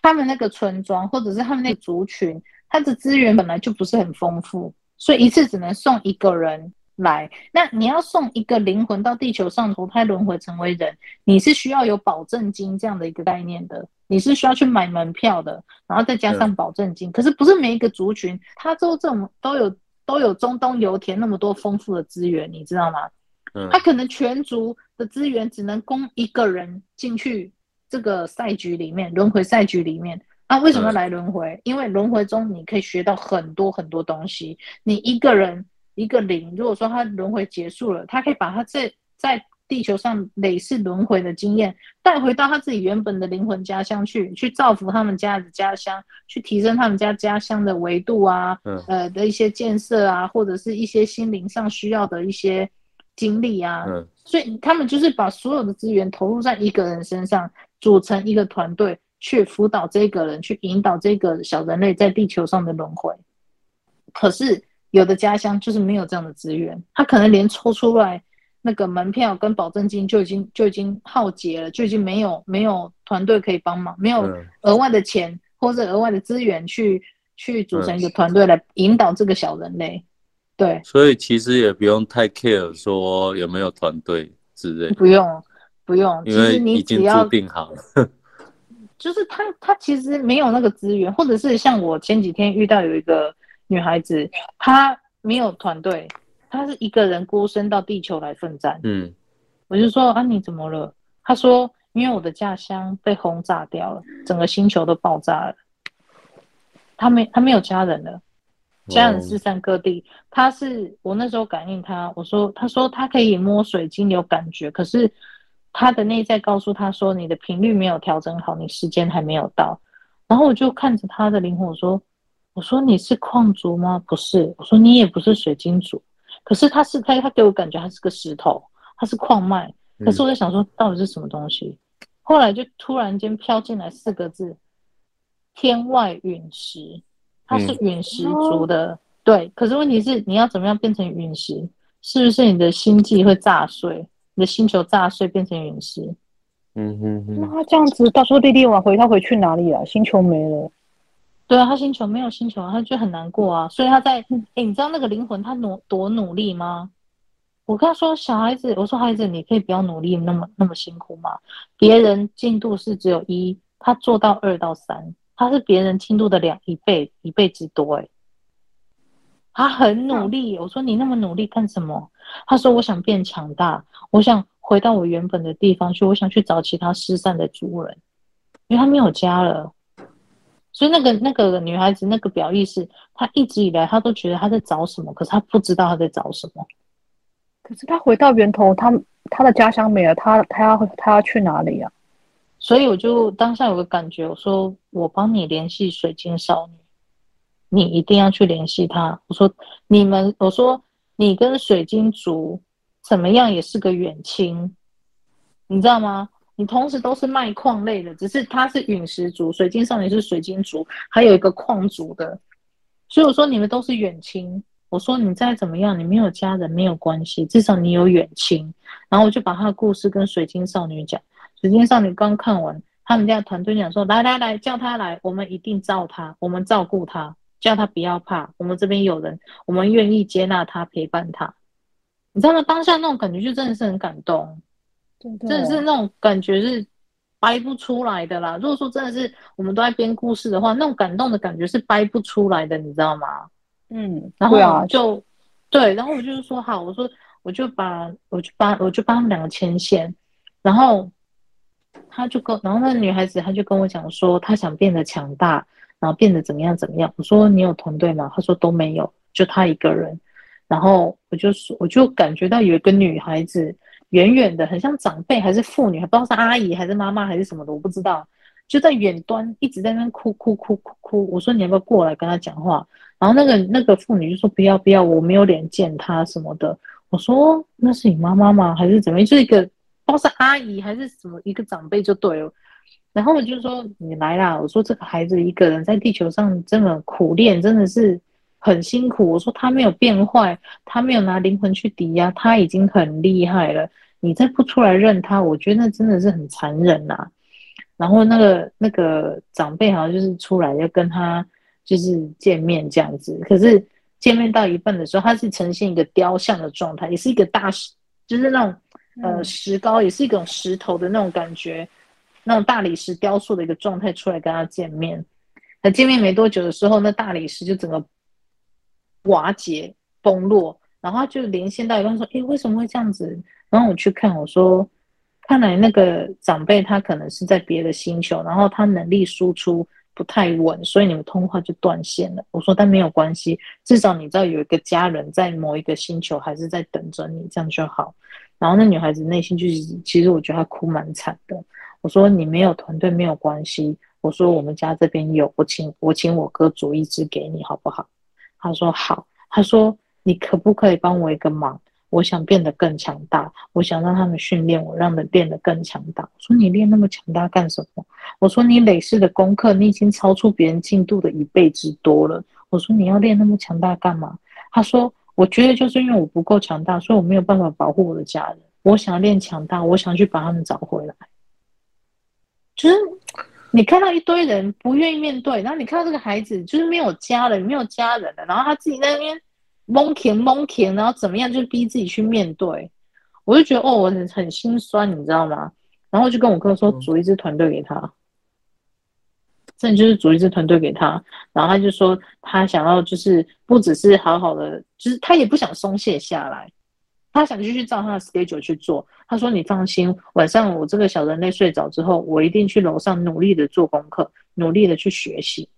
他们那个村庄或者是他们那个族群，他的资源本来就不是很丰富，所以一次只能送一个人。来，那你要送一个灵魂到地球上投胎轮回成为人，你是需要有保证金这样的一个概念的，你是需要去买门票的，然后再加上保证金。可是不是每一个族群，他都这种都有都有中东油田那么多丰富的资源，你知道吗？嗯，他可能全族的资源只能供一个人进去这个赛局里面，轮回赛局里面。那为什么要来轮回？因为轮回中你可以学到很多很多东西，你一个人。一个灵，如果说他轮回结束了，他可以把他在在地球上累世轮回的经验带回到他自己原本的灵魂家乡去，去造福他们家的家乡，去提升他们家家乡的维度啊，嗯、呃的一些建设啊，或者是一些心灵上需要的一些经历啊，嗯、所以他们就是把所有的资源投入在一个人身上，组成一个团队，去辅导这个人，去引导这个小人类在地球上的轮回。可是。有的家乡就是没有这样的资源，他可能连抽出来那个门票跟保证金就已经就已经耗竭了，就已经没有没有团队可以帮忙，没有额外的钱或者额外的资源去去组成一个团队来引导这个小人类。对，所以其实也不用太 care 说有没有团队之类，不用不用，因为已经注定好了。就是他他其实没有那个资源，或者是像我前几天遇到有一个女孩子，她没有团队，她是一个人孤身到地球来奋战。嗯，我就说啊，你怎么了？她说因为我的家乡被轰炸掉了，整个星球都爆炸了，她没她没有家人了。家人四散各地，她是我那时候感应她，我说，她说她可以摸水晶有感觉，可是她的内在告诉她说，你的频率没有调整好，你时间还没有到。然后我就看着她的灵魂，我说，我说你是矿族吗？不是，我说你也不是水晶族，可是他是他他给我感觉他是个石头，他是矿脉，可是我在想说到底是什么东西，后来就突然间飘进来四个字：天外陨石。它是陨石族的，嗯，对。可是问题是，你要怎么样变成陨石？是不是你的星际会炸碎？你的星球炸碎变成陨石？嗯哼哼。那他这样子，到时候莉莉往回，他回去哪里啊？星球没了。对啊，他星球没有星球，他就很难过啊。所以他在，你知道那个灵魂他努多努力吗？我跟他说，小孩子，我说孩子，你可以不要努力那么那么辛苦吗？别人进度是只有一，他做到二到三。他是别人进度的两一倍一倍之多哎，他很努力。我说你那么努力干什么？他说我想变强大，我想回到我原本的地方去，我想去找其他失散的族人，因为他没有家了。所以那个那个女孩子那个表意是，她一直以来她都觉得她在找什么，可是她不知道她在找什么。可是她回到源头，她她的家乡没了，她她要她要去哪里呀？所以我就当下有个感觉，我说我帮你联系水晶少女，你一定要去联系她。我说你们，我说你跟水晶族怎么样也是个远亲，你知道吗？你同时都是卖矿类的，只是他是陨石族，水晶少女是水晶族，还有一个矿族的。所以我说你们都是远亲。我说你再怎么样，你没有家人没有关系，至少你有远亲。然后我就把他的故事跟水晶少女讲。水晶少女刚看完，他们家团队讲说：“来来来，叫他来，我们一定照他，我们照顾他，叫他不要怕，我们这边有人，我们愿意接纳他，陪伴他。”你知道吗？当下那种感觉就真的是很感动，真的是那种感觉是掰不出来的啦。如果说真的是我们都在编故事的话，那种感动的感觉是掰不出来的，你知道吗？嗯，然后就对，对，然后我就是说好，我说我就把我就帮我就帮他们两个牵线，然后。他就跟，然后那个女孩子，她就跟我讲说，她想变得强大，然后变得怎么样怎么样。我说你有团队吗？她说都没有，就她一个人。然后我就说，我就感觉到有一个女孩子，远远的，很像长辈还是妇女，还不知道是阿姨还是妈妈还是什么的，我不知道。就在远端一直在那哭哭哭哭哭。我说你要不要过来跟她讲话？然后那个那个妇女就说不要不要，我没有脸见她什么的。我说那是你妈妈吗？还是怎么？就一个。不知道是阿姨还是什么一个长辈就对了，然后我就说你来啦，我说这个孩子一个人在地球上这么苦练，真的是很辛苦。我说他没有变坏，他没有拿灵魂去抵押，他已经很厉害了。你再不出来认他，我觉得那真的是很残忍呐。然后那个那个长辈好像就是出来要跟他就是见面这样子，可是见面到一半的时候，他是呈现一个雕像的状态，也是一个大石就是那种。呃，石膏也是一种石头的那种感觉，那种大理石雕塑的一个状态出来跟他见面。那见面没多久的时候，那大理石就整个瓦解崩落，然后就连线到一半说：“诶，为什么会这样子？”然后我去看，我说：“看来那个长辈他可能是在别的星球，然后他能力输出不太稳，所以你们通话就断线了。”我说：“但没有关系，至少你知道有一个家人在某一个星球还是在等着你，这样就好。”然后那女孩子内心就是，其实我觉得她哭蛮惨的。我说你没有团队没有关系，我说我们家这边有，我请我请我哥煮一支给你好不好？他说好。他说你可不可以帮我一个忙？我想变得更强大，我想让他们训练我，让他们变得更强大。我说你练那么强大干什么？我说你累世的功课你已经超出别人进度的一倍之多了。我说你要练那么强大干嘛？他说。我觉得就是因为我不够强大，所以我没有办法保护我的家人。我想要练强大，我想去把他们找回来。就是你看到一堆人不愿意面对，然后你看到这个孩子就是没有家人，没有家人的，然后他自己在那边蒙恬蒙恬，然后怎么样，就逼自己去面对，我就觉得哦，我很很心酸，你知道吗？然后就跟我哥说，组一支团队给他，这、嗯、就是组一支团队给他，然后他就说他想要就是不只是好好的，就是他也不想松懈下来。他想继续照他的 schedule 去做。他说：“你放心，晚上我这个小人类睡着之后，我一定去楼上努力的做功课，努力的去学习。”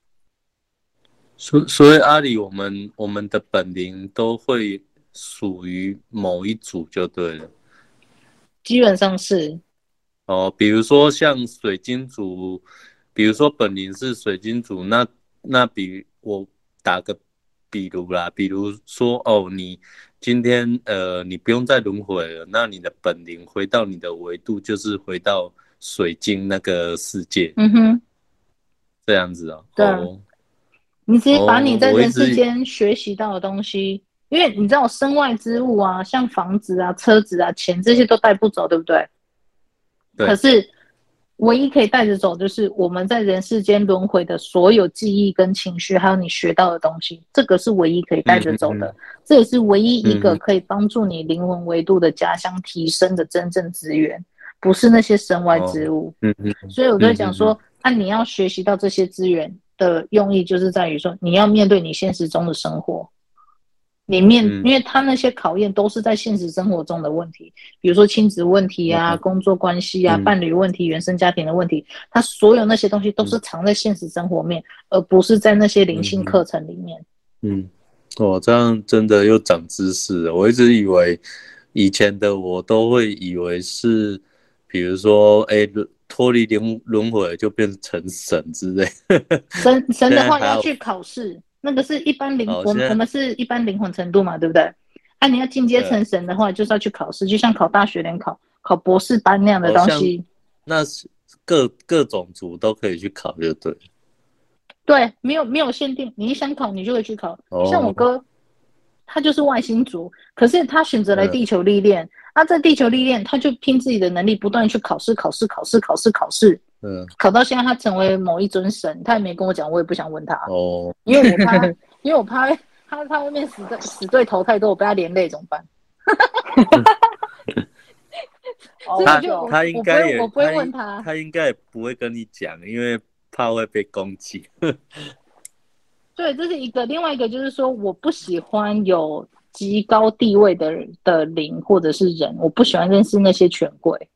所所以，阿里，我们我们的本灵都会属于某一组就对了。基本上是。哦，比如说像水晶组，比如说本灵是水晶组，那那比我打个比如啦，比如说哦你。今天呃，你不用再轮回了，那你的本灵回到你的维度，就是回到水晶那个世界。嗯哼，这样子哦。对，哦、你直接把你在人世间学习到的东西，哦、因为你知道身外之物啊，像房子啊、车子啊、钱这些都带不走，对不对？对。可是。唯一可以带着走，就是我们在人世间轮回的所有记忆跟情绪，还有你学到的东西，这个是唯一可以带着走的。嗯嗯、这也是唯一一个可以帮助你灵魂维度的家乡提升的真正资源，不是那些身外之物。哦、嗯嗯。所以我在讲说，那、嗯嗯啊、你要学习到这些资源的用意，就是在于说，你要面对你现实中的生活。里面，因为他那些考验都是在现实生活中的问题，比如说亲子问题啊、工作关系啊、伴侣问题、原生家庭的问题，他所有那些东西都是藏在现实生活面，而不是在那些灵性课程里面。嗯，哦，这样真的又长知识了。我一直以为以前的我都会以为是，比如说，哎，脱离轮轮回就变成神之类。神神的话 要去考试。那个是一般灵魂，我们是一般灵魂程度嘛，对不对？啊，你要进阶成神的话，就是要去考试，就像考大学联考、考博士班那样的东西。那是各各种族都可以去考，就对。对，没有没有限定，你一想考，你就会去考。像我哥，他就是外星族，可是他选择来地球历练。啊，在地球历练，他就拼自己的能力，不断去考试，考试，考试，考试，考试。嗯，考到现在，他成为某一尊神，他也没跟我讲，我也不想问他哦，因为我怕，因为我怕他他外面死对死对头太多，我被他连累怎么办？他他应该也我不会问他，他应该也不会跟你讲，因为怕会被攻击。对，这是一个，另外一个就是说，我不喜欢有极高地位的的灵或者是人，我不喜欢认识那些权贵。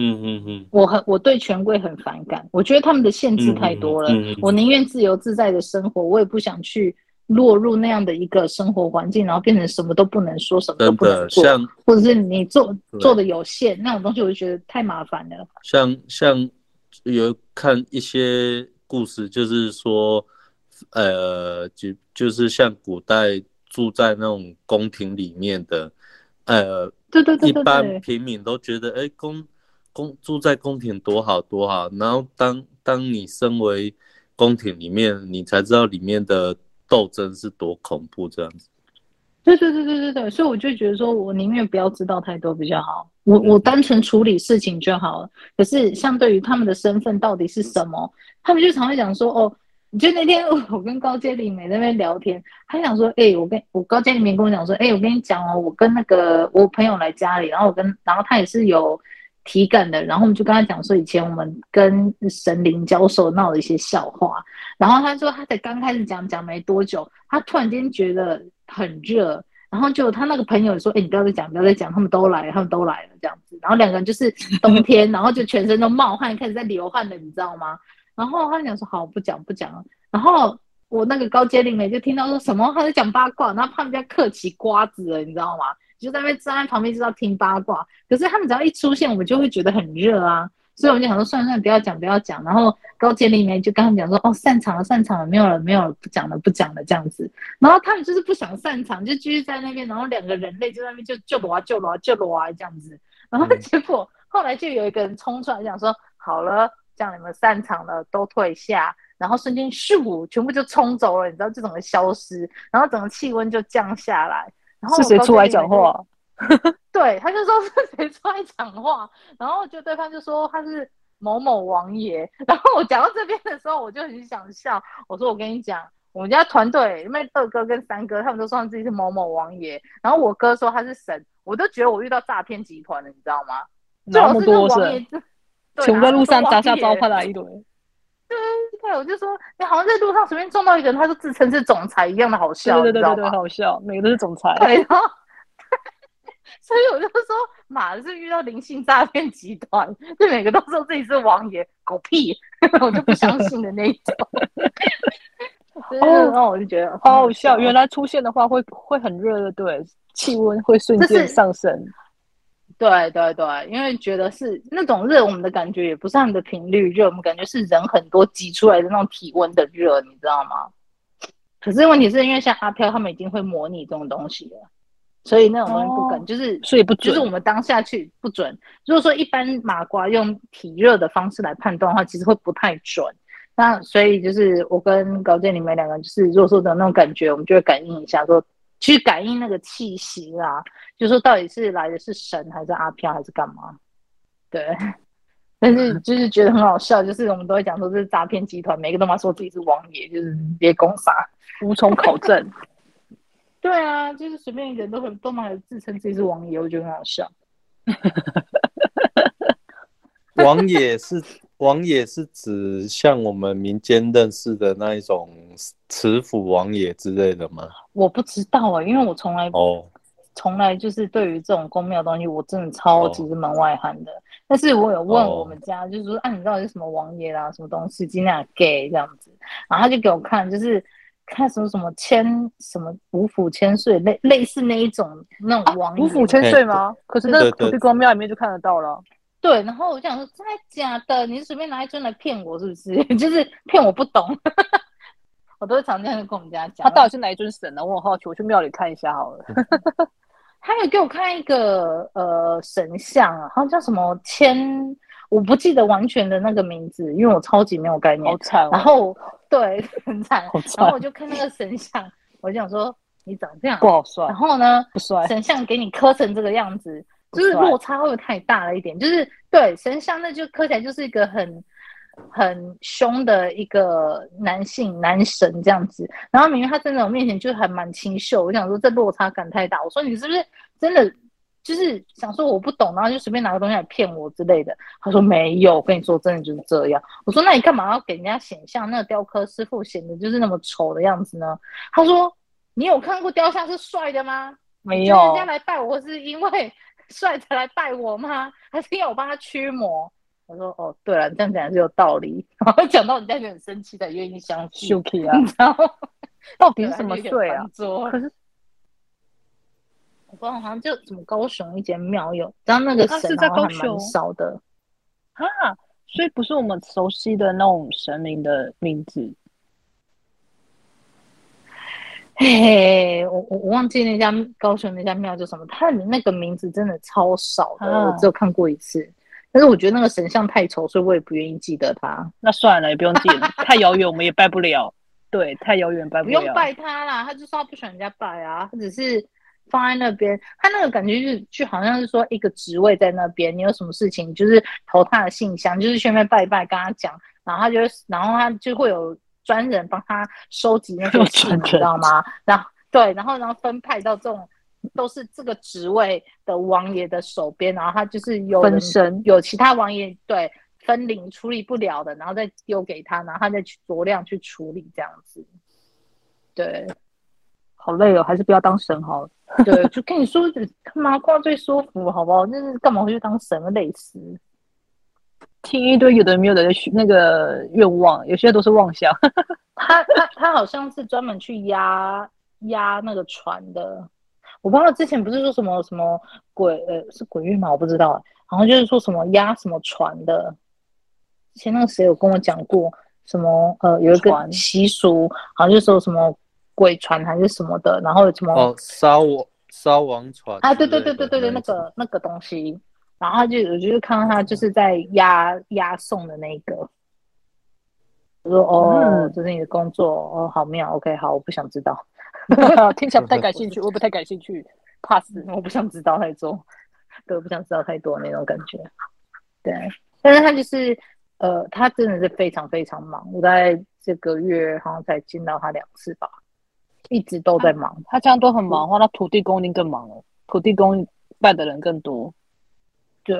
嗯嗯嗯，我很我对权贵很反感，我觉得他们的限制太多了。嗯嗯嗯、我宁愿自由自在的生活，我也不想去落入那样的一个生活环境，然后变成什么都不能说，什么都不能做，或者是你做做的有限那种东西，我就觉得太麻烦了。像像有看一些故事，就是说，呃，就就是像古代住在那种宫廷里面的，呃，对对对，对，一般平民都觉得，哎，宫。宫住在宫廷多好多好，然后当当你身为宫廷里面，你才知道里面的斗争是多恐怖这样子。对对对对对对，所以我就觉得说，我宁愿不要知道太多比较好，我我单纯处理事情就好了。可是相对于他们的身份到底是什么，他们就常会讲说，哦，就那天我跟高阶灵媒在那边聊天，他想说，哎、我跟我高阶灵媒跟我讲说，哎、我跟你讲哦，我跟那个我朋友来家里，然后我跟然后他也是有。体感的，然后我们就跟他讲说，以前我们跟神灵交手闹了一些笑话，然后他说他才刚开始讲，讲没多久，他突然间觉得很热，然后就他那个朋友说，哎，你不要再讲，不要再讲，他们都来，他们都来了这样子，然后两个人就是冬天，然后就全身都冒汗，开始在流汗了，你知道吗？然后他讲说好，不讲不讲，然后我那个高阶灵媒就听到说什么他在讲八卦，然后他们家嗑起瓜子了，你知道吗？就在那边站在旁边，就要听八卦。可是他们只要一出现，我们就会觉得很热啊。所以我们就想说，算了算了，不要讲，不要讲。然后高阶里面就跟他们讲说：“哦，散场了，散场了，没有了，没有了，不讲了，不讲了，这样子。”然后他们就是不想散场，就继续在那边。然后两个人类就在那边就救我啊，救我啊，救我啊，这样子。然后结果后来就有一个人冲出来讲说：“好了，这样你们散场了，都退下。”然后瞬间咻，全部就冲走了，你知道这种的消失，然后整个气温就降下来。然后是谁出来讲话？对，他就说是谁出来讲话，然后就对方就说他是某某王爷。然后我讲到这边的时候，我就很想笑。我说我跟你讲，我们家团队因为二哥跟三哥他们都说自己是某某王爷，然后我哥说他是神，我都觉得我遇到诈骗集团了，你知道吗？这么多是，穷在路上砸下招牌来一堆。对对，我就说你好像在路上随便撞到一个人，他就自称是总裁一样的好笑，对对对对，好笑，每个都是总裁。对，然后所以我就说，马是遇到灵性诈骗集团，就每个都说自己是王爷，狗屁，我就不相信的那一种。然后我就觉得好好笑，原来出现的话会会很热的，对，气温会瞬间上升。对对对，因为觉得是那种热，我们的感觉也不是他们的频率热，我们感觉是人很多挤出来的那种体温的热，你知道吗？可是问题是因为像阿飘他们已经会模拟这种东西了，所以那种东西不敢，哦、就是所以不准，就是我们当下去不准。如果说一般麻瓜用体热的方式来判断的话，其实会不太准。那所以就是我跟高健你们两个，就是如果说的那种感觉，我们就会感应一下说。去感应那个气息啊，就说到底是来的是神还是阿飘还是干嘛？对，但是就是觉得很好笑，就是我们都会讲说这是诈骗集团，每个都嘛说自己是王爷，就是别攻杀，无从考证。对啊，就是随便一个人都会都嘛自称自己是王爷，我觉得很好笑。王爷是。王爷是指像我们民间认识的那一种慈府王爷之类的吗？我不知道啊，因为我从来哦，从来就是对于这种宫庙东西，我真的超级是门外汉的。哦、但是我有问我们家，就是说，啊，你到底是什么王爷啦，什么东西，尽量给这样子，然后他就给我看，就是看什么什么千什么五府千岁，类类似那一种那种王爷、啊、五府千岁吗？可是那土地公庙里面就看得到了。对，然后我就想说，真的假的？你是随便拿一尊来骗我，是不是？就是骗我不懂。我都是常这样跟我们家讲。他到底是哪一尊神呢？我很好奇，我去庙里看一下好了。他有给我看一个呃神像啊，好像叫什么千，我不记得完全的那个名字，因为我超级没有概念。好惨哦。然后对，很惨。惨。然后我就看那个神像，我就想说，你长这样不好帅。然后呢，不帅。神像给你磕成这个样子。就是落差会不会太大了一点？就是对神像，那就磕起来就是一个很很凶的一个男性男神这样子。然后明明他在我面前就还蛮清秀，我想说这落差感太大。我说你是不是真的就是想说我不懂，然后就随便拿个东西来骗我之类的？他说没有，我跟你说真的就是这样。我说那你干嘛要给人家显像那个雕刻师傅显得就是那么丑的样子呢？他说你有看过雕像是帅的吗？没有，人家来拜我是因为。帅才来拜我吗？还是要我帮他驱魔？我说哦，对了，这样讲是有道理。然后讲到人家就很生气，才愿意相信。啊，你知道 到底是什么税啊？可是我不知道，好像就什么高雄一间庙有，然后那个神好像还蛮少的啊，所以不是我们熟悉的那种神明的名字。嘿嘿，我我我忘记那家高雄那家庙叫什么，他的那个名字真的超少的，啊、我只有看过一次。但是我觉得那个神像太丑，所以我也不愿意记得他。那算了，也不用记了，太遥远我们也拜不了。对，太遥远拜不了。不用拜他啦，他就说他不喜欢人家拜啊，他只是放在那边。他那个感觉就是，就好像是说一个职位在那边，你有什么事情就是投他的信箱，就是顺便拜一拜，跟他讲，然后他就然后他就会有。专人帮他收集那些 信，你知道吗？然后对，然后然后分派到这种都是这个职位的王爷的手边，然后他就是有分身，有其他王爷对分灵处理不了的，然后再丢给他，然后他再去酌量去处理这样子。对，好累哦，还是不要当神好了。对，就跟你说，麻瓜最舒服，好不好？那是干嘛回去当神，累死。听一堆有的没有的那个愿望，有些都是妄想。他他他好像是专门去压压那个船的。我不知道之前不是说什么什么鬼呃是鬼月吗？我不知道。好像就是说什么压什么船的。之前那个谁有跟我讲过什么呃有一个习俗，好像就是说什么鬼船还是什么的，然后有什么哦烧王烧王船啊对对对对对对那个那个东西。然后他就我就是看到他就是在押押送的那个，我说哦，嗯、这是你的工作哦，好妙，OK，好，我不想知道，听起来不太感兴趣，我不太感兴趣，pass，我不想知道太多，对，我不想知道太多那种感觉，对，但是他就是呃，他真的是非常非常忙。我在这个月好像才见到他两次吧，一直都在忙。他，他这样都很忙的话，那土地公一定更忙了，土地公拜的人更多。对，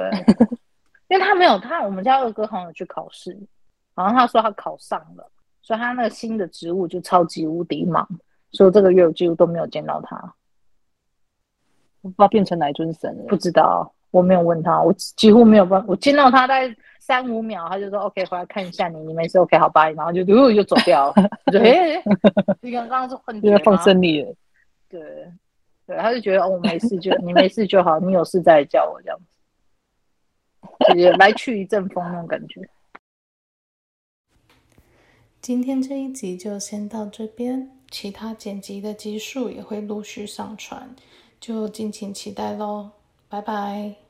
因为他没有他，我们家二哥好像有去考试，然后他说他考上了，所以他那个新的职务就超级无敌忙，所以这个月我几乎都没有见到他。我不知道变成哪一尊神了，不知道，我没有问他，我几乎没有办法，我见到他大概三五秒，他就说 OK，回来看一下你，你没事 OK，好拜，然后就又又走掉了。我就 哎，你刚刚是混觉放生你了。对对，他就觉得哦，我没事就你没事就好，你有事再来叫我这样子。也来去一阵风那种感觉。今天这一集就先到这边，其他剪辑的集数也会陆续上传，就敬请期待喽。拜拜。